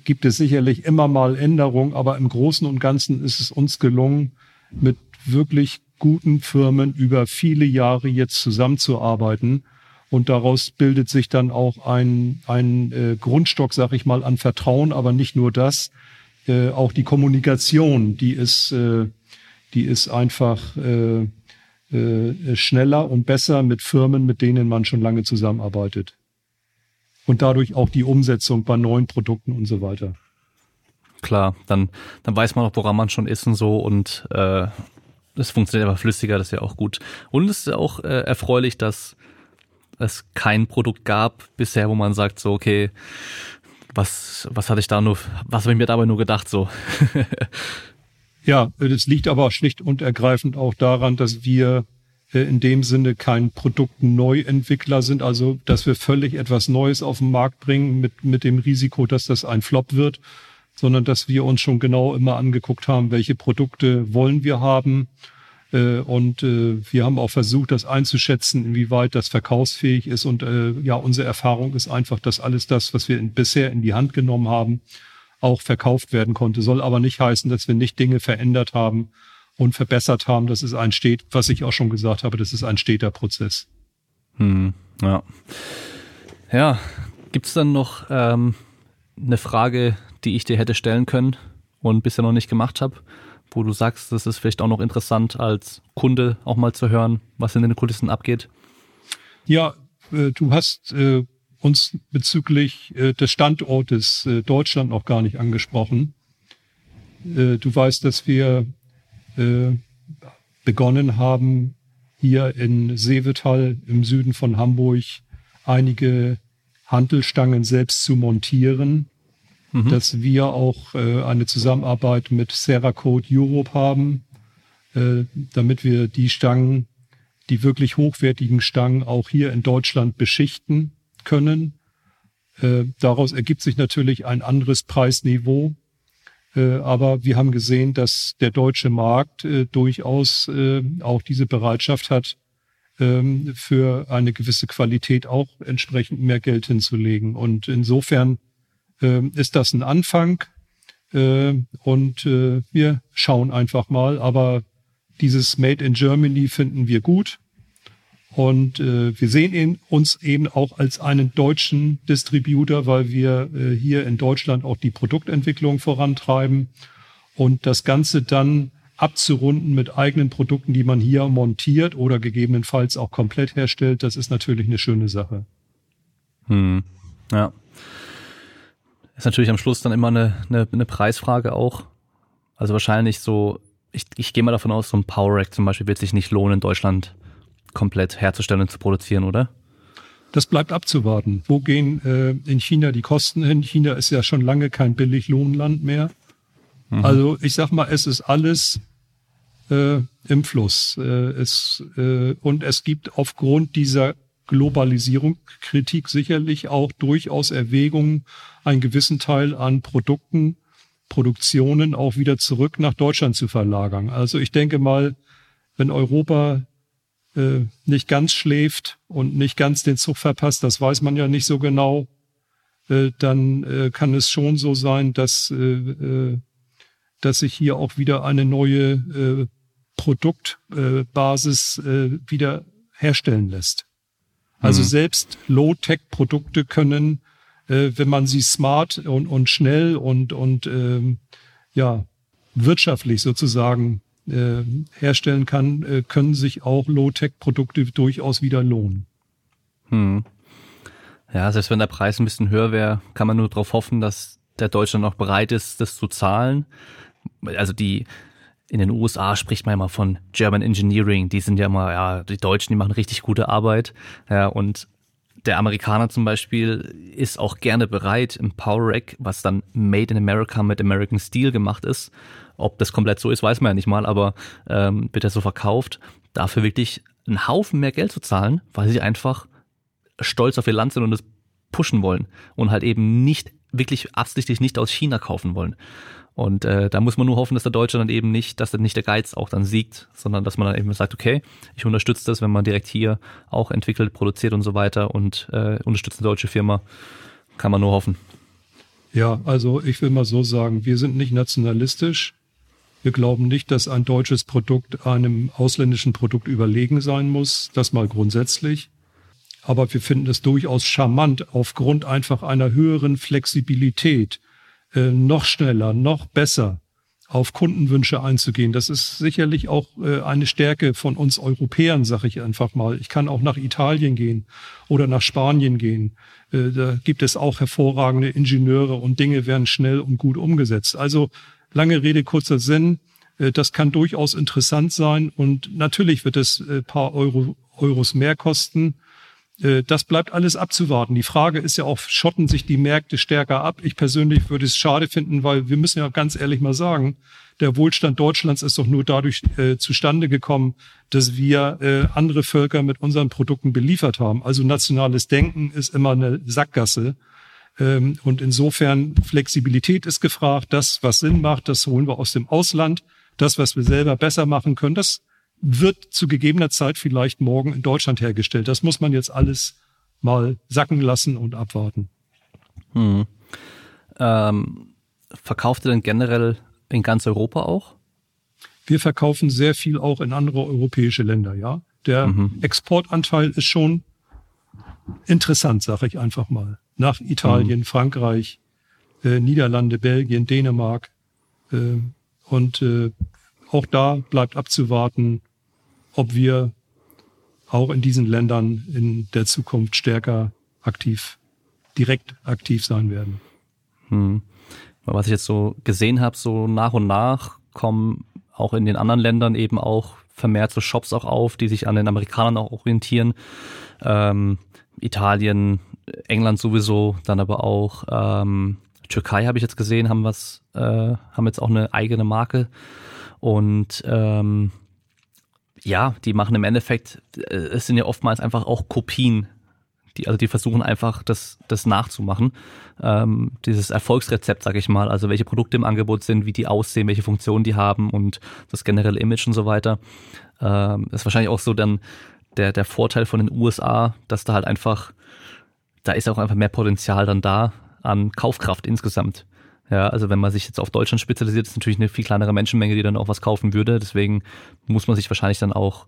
gibt es sicherlich immer mal Änderungen, aber im Großen und Ganzen ist es uns gelungen, mit wirklich guten Firmen über viele Jahre jetzt zusammenzuarbeiten. Und daraus bildet sich dann auch ein, ein äh, Grundstock, sag ich mal, an Vertrauen, aber nicht nur das, äh, auch die Kommunikation, die ist, äh, die ist einfach äh, äh, schneller und besser mit Firmen, mit denen man schon lange zusammenarbeitet. Und dadurch auch die Umsetzung bei neuen Produkten und so weiter. Klar, dann, dann weiß man auch, woran man schon ist und so und äh, es funktioniert aber flüssiger, das ist ja auch gut. Und es ist auch äh, erfreulich, dass es kein Produkt gab bisher, wo man sagt so, okay, was, was hatte ich da nur, was habe ich mir dabei nur gedacht so? ja, das liegt aber schlicht und ergreifend auch daran, dass wir äh, in dem Sinne kein Produktneuentwickler sind, also dass wir völlig etwas Neues auf den Markt bringen mit, mit dem Risiko, dass das ein Flop wird, sondern dass wir uns schon genau immer angeguckt haben, welche Produkte wollen wir haben. Äh, und äh, wir haben auch versucht, das einzuschätzen, inwieweit das verkaufsfähig ist. Und äh, ja, unsere Erfahrung ist einfach, dass alles das, was wir bisher in die Hand genommen haben, auch verkauft werden konnte. Soll aber nicht heißen, dass wir nicht Dinge verändert haben und verbessert haben. Das ist ein stet, was ich auch schon gesagt habe, das ist ein steter Prozess. Hm, ja. Ja, gibt's dann noch ähm, eine Frage, die ich dir hätte stellen können und bisher noch nicht gemacht habe, wo du sagst, das ist vielleicht auch noch interessant als Kunde auch mal zu hören, was in den Kulissen abgeht? Ja, äh, du hast äh, uns bezüglich äh, des Standortes äh, Deutschland noch gar nicht angesprochen. Äh, du weißt, dass wir äh, begonnen haben, hier in Seevetal im Süden von Hamburg einige Handelstangen selbst zu montieren mhm. dass wir auch äh, eine Zusammenarbeit mit Seracode Europe haben, äh, damit wir die Stangen, die wirklich hochwertigen Stangen auch hier in Deutschland beschichten können. Äh, daraus ergibt sich natürlich ein anderes Preisniveau. Äh, aber wir haben gesehen, dass der deutsche Markt äh, durchaus äh, auch diese Bereitschaft hat, ähm, für eine gewisse Qualität auch entsprechend mehr Geld hinzulegen. Und insofern äh, ist das ein Anfang. Äh, und äh, wir schauen einfach mal. Aber dieses Made in Germany finden wir gut. Und äh, wir sehen ihn, uns eben auch als einen deutschen Distributor, weil wir äh, hier in Deutschland auch die Produktentwicklung vorantreiben und das Ganze dann abzurunden mit eigenen Produkten, die man hier montiert oder gegebenenfalls auch komplett herstellt, das ist natürlich eine schöne Sache. Hm. Ja. Ist natürlich am Schluss dann immer eine, eine, eine Preisfrage auch. Also wahrscheinlich so, ich, ich gehe mal davon aus, so ein Power Rack zum Beispiel wird sich nicht lohnen, in Deutschland komplett herzustellen und zu produzieren, oder? Das bleibt abzuwarten. Wo gehen äh, in China die Kosten hin? China ist ja schon lange kein Billiglohnland mehr. Mhm. Also ich sag mal, es ist alles äh, im Fluss. Äh, es, äh, und es gibt aufgrund dieser Globalisierung, Kritik sicherlich auch durchaus Erwägungen, einen gewissen Teil an Produkten, Produktionen auch wieder zurück nach Deutschland zu verlagern. Also ich denke mal, wenn Europa äh, nicht ganz schläft und nicht ganz den Zug verpasst, das weiß man ja nicht so genau, äh, dann äh, kann es schon so sein, dass, äh, äh dass sich hier auch wieder eine neue äh, Produktbasis äh, wieder herstellen lässt. Also mhm. selbst Low-Tech-Produkte können, äh, wenn man sie smart und, und schnell und, und ähm, ja, wirtschaftlich sozusagen äh, herstellen kann, äh, können sich auch Low-Tech-Produkte durchaus wieder lohnen. Hm. Ja, selbst wenn der Preis ein bisschen höher wäre, kann man nur darauf hoffen, dass der Deutschland noch bereit ist, das zu zahlen. Also die, in den USA spricht man immer von German Engineering. Die sind ja immer, ja, die Deutschen, die machen richtig gute Arbeit. Ja, und der Amerikaner zum Beispiel ist auch gerne bereit, im Power Rack, was dann Made in America mit American Steel gemacht ist, ob das komplett so ist, weiß man ja nicht mal, aber ähm, wird er so verkauft, dafür wirklich einen Haufen mehr Geld zu zahlen, weil sie einfach stolz auf ihr Land sind und es pushen wollen und halt eben nicht wirklich absichtlich nicht aus China kaufen wollen. Und äh, da muss man nur hoffen, dass der Deutsche dann eben nicht, dass dann nicht der Geiz auch dann siegt, sondern dass man dann eben sagt, okay, ich unterstütze das, wenn man direkt hier auch entwickelt, produziert und so weiter und äh, unterstützt eine deutsche Firma, kann man nur hoffen. Ja, also ich will mal so sagen, wir sind nicht nationalistisch. Wir glauben nicht, dass ein deutsches Produkt einem ausländischen Produkt überlegen sein muss. Das mal grundsätzlich. Aber wir finden es durchaus charmant, aufgrund einfach einer höheren Flexibilität äh, noch schneller, noch besser auf Kundenwünsche einzugehen. Das ist sicherlich auch äh, eine Stärke von uns Europäern, sage ich einfach mal. Ich kann auch nach Italien gehen oder nach Spanien gehen. Äh, da gibt es auch hervorragende Ingenieure und Dinge werden schnell und gut umgesetzt. Also lange Rede, kurzer Sinn. Das kann durchaus interessant sein und natürlich wird es äh, paar Euro, Euros mehr kosten. Äh, das bleibt alles abzuwarten. Die Frage ist ja auch, schotten sich die Märkte stärker ab? Ich persönlich würde es schade finden, weil wir müssen ja ganz ehrlich mal sagen, der Wohlstand Deutschlands ist doch nur dadurch äh, zustande gekommen, dass wir äh, andere Völker mit unseren Produkten beliefert haben. Also nationales Denken ist immer eine Sackgasse. Ähm, und insofern Flexibilität ist gefragt. Das, was Sinn macht, das holen wir aus dem Ausland. Das, was wir selber besser machen können, das wird zu gegebener Zeit vielleicht morgen in Deutschland hergestellt. Das muss man jetzt alles mal sacken lassen und abwarten. Hm. Ähm, verkauft ihr denn generell in ganz Europa auch? Wir verkaufen sehr viel auch in andere europäische Länder, ja. Der mhm. Exportanteil ist schon interessant, sage ich einfach mal. Nach Italien, mhm. Frankreich, äh, Niederlande, Belgien, Dänemark. Äh, und äh, auch da bleibt abzuwarten, ob wir auch in diesen Ländern in der Zukunft stärker aktiv, direkt aktiv sein werden. Hm. Was ich jetzt so gesehen habe, so nach und nach kommen auch in den anderen Ländern eben auch vermehrt so Shops auch auf, die sich an den Amerikanern auch orientieren. Ähm, Italien, England sowieso, dann aber auch ähm, Türkei habe ich jetzt gesehen, haben was, äh, haben jetzt auch eine eigene Marke und ähm, ja, die machen im Endeffekt, äh, es sind ja oftmals einfach auch Kopien. Die, also die versuchen einfach, das, das nachzumachen. Ähm, dieses Erfolgsrezept, sag ich mal, also welche Produkte im Angebot sind, wie die aussehen, welche Funktionen die haben und das generelle Image und so weiter. Ähm, ist wahrscheinlich auch so dann der, der Vorteil von den USA, dass da halt einfach, da ist auch einfach mehr Potenzial dann da an Kaufkraft insgesamt. Ja, also wenn man sich jetzt auf Deutschland spezialisiert, ist natürlich eine viel kleinere Menschenmenge, die dann auch was kaufen würde. Deswegen muss man sich wahrscheinlich dann auch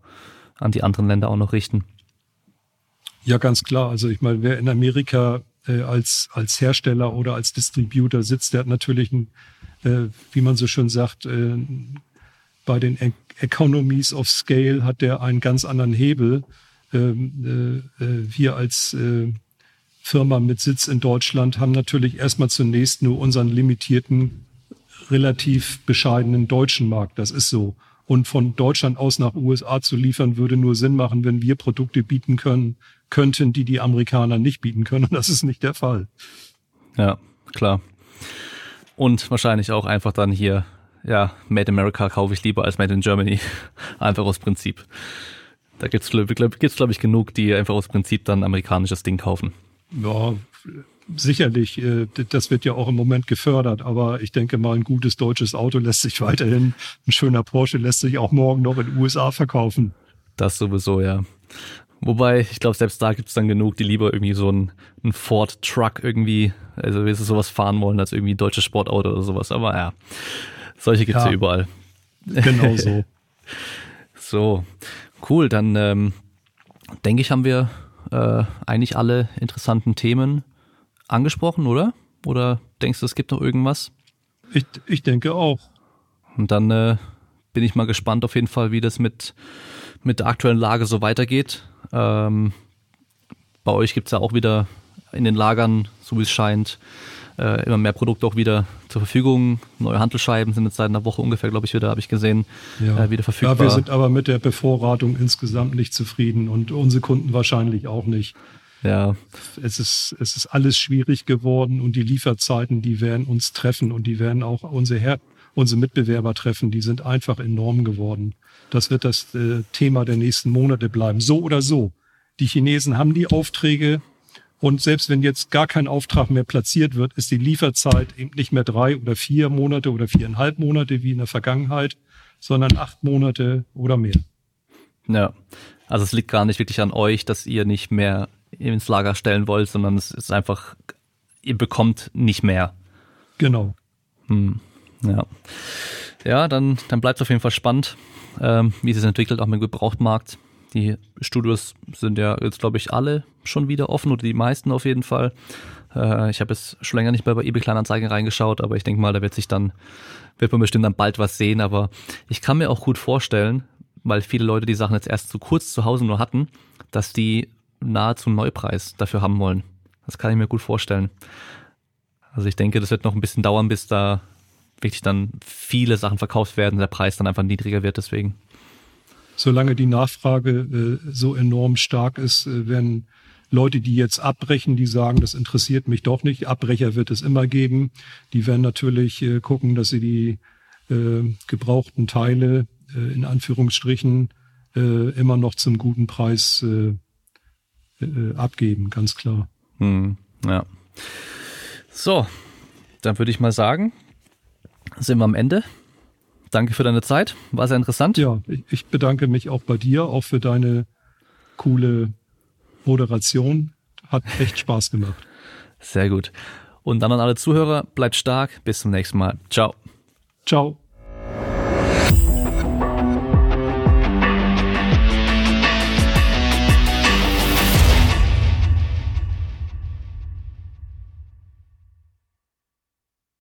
an die anderen Länder auch noch richten. Ja, ganz klar. Also ich meine, wer in Amerika äh, als, als Hersteller oder als Distributor sitzt, der hat natürlich, ein, äh, wie man so schön sagt, äh, bei den e Economies of Scale hat der einen ganz anderen Hebel. Ähm, äh, äh, wir als äh, Firma mit Sitz in Deutschland haben natürlich erstmal zunächst nur unseren limitierten, relativ bescheidenen deutschen Markt. Das ist so. Und von Deutschland aus nach USA zu liefern, würde nur Sinn machen, wenn wir Produkte bieten können, könnten, die die Amerikaner nicht bieten können. Das ist nicht der Fall. Ja, klar. Und wahrscheinlich auch einfach dann hier, ja, Made America kaufe ich lieber als Made in Germany. einfach aus Prinzip. Da gibt's, gibt's glaube ich, genug, die einfach aus Prinzip dann amerikanisches Ding kaufen. Ja, sicherlich, äh, das wird ja auch im Moment gefördert, aber ich denke mal, ein gutes deutsches Auto lässt sich weiterhin, ein schöner Porsche lässt sich auch morgen noch in den USA verkaufen. Das sowieso, ja. Wobei, ich glaube, selbst da gibt es dann genug, die lieber irgendwie so ein, ein Ford Truck irgendwie, also wie sie sowas fahren wollen, als irgendwie ein deutsches Sportauto oder sowas. Aber ja, solche gibt's ja, ja überall. Genau so. so, cool, dann ähm, denke ich, haben wir äh, eigentlich alle interessanten Themen angesprochen, oder? Oder denkst du, es gibt noch irgendwas? Ich, ich denke auch. Und dann äh, bin ich mal gespannt auf jeden Fall, wie das mit, mit der aktuellen Lage so weitergeht. Ähm, bei euch gibt es ja auch wieder in den Lagern, so wie es scheint, äh, immer mehr Produkte auch wieder zur Verfügung. Neue Handelscheiben sind jetzt seit einer Woche ungefähr, glaube ich, wieder, habe ich gesehen, ja. äh, wieder verfügbar. Ja, wir sind aber mit der Bevorratung insgesamt nicht zufrieden und unsere Kunden wahrscheinlich auch nicht. Ja. Es ist, es ist alles schwierig geworden und die Lieferzeiten, die werden uns treffen und die werden auch unsere, Her unsere Mitbewerber treffen. Die sind einfach enorm geworden. Das wird das äh, Thema der nächsten Monate bleiben. So oder so. Die Chinesen haben die Aufträge und selbst wenn jetzt gar kein Auftrag mehr platziert wird, ist die Lieferzeit eben nicht mehr drei oder vier Monate oder viereinhalb Monate wie in der Vergangenheit, sondern acht Monate oder mehr. Ja, also es liegt gar nicht wirklich an euch, dass ihr nicht mehr ins Lager stellen wollt, sondern es ist einfach, ihr bekommt nicht mehr. Genau. Hm, ja. Ja, dann, dann bleibt es auf jeden Fall spannend, ähm, wie es sich entwickelt, auch mit dem Gebrauchtmarkt. Die Studios sind ja jetzt, glaube ich, alle schon wieder offen oder die meisten auf jeden Fall. Äh, ich habe jetzt schon länger nicht mehr bei eBay Kleinanzeigen reingeschaut, aber ich denke mal, da wird sich dann, wird man bestimmt dann bald was sehen. Aber ich kann mir auch gut vorstellen, weil viele Leute die Sachen jetzt erst zu kurz zu Hause nur hatten, dass die nahezu Neupreis dafür haben wollen. Das kann ich mir gut vorstellen. Also ich denke, das wird noch ein bisschen dauern, bis da wirklich dann viele Sachen verkauft werden, der Preis dann einfach niedriger wird deswegen. Solange die Nachfrage äh, so enorm stark ist, äh, werden Leute, die jetzt abbrechen, die sagen, das interessiert mich doch nicht. Abbrecher wird es immer geben. Die werden natürlich äh, gucken, dass sie die äh, gebrauchten Teile äh, in Anführungsstrichen äh, immer noch zum guten Preis äh, äh, abgeben, ganz klar. Hm, ja. So, dann würde ich mal sagen, sind wir am Ende. Danke für deine Zeit, war sehr interessant. Ja, ich, bedanke mich auch bei dir, auch für deine coole Moderation. Hat echt Spaß gemacht. Sehr gut. Und dann an alle Zuhörer, bleibt stark, bis zum nächsten Mal. Ciao. Ciao.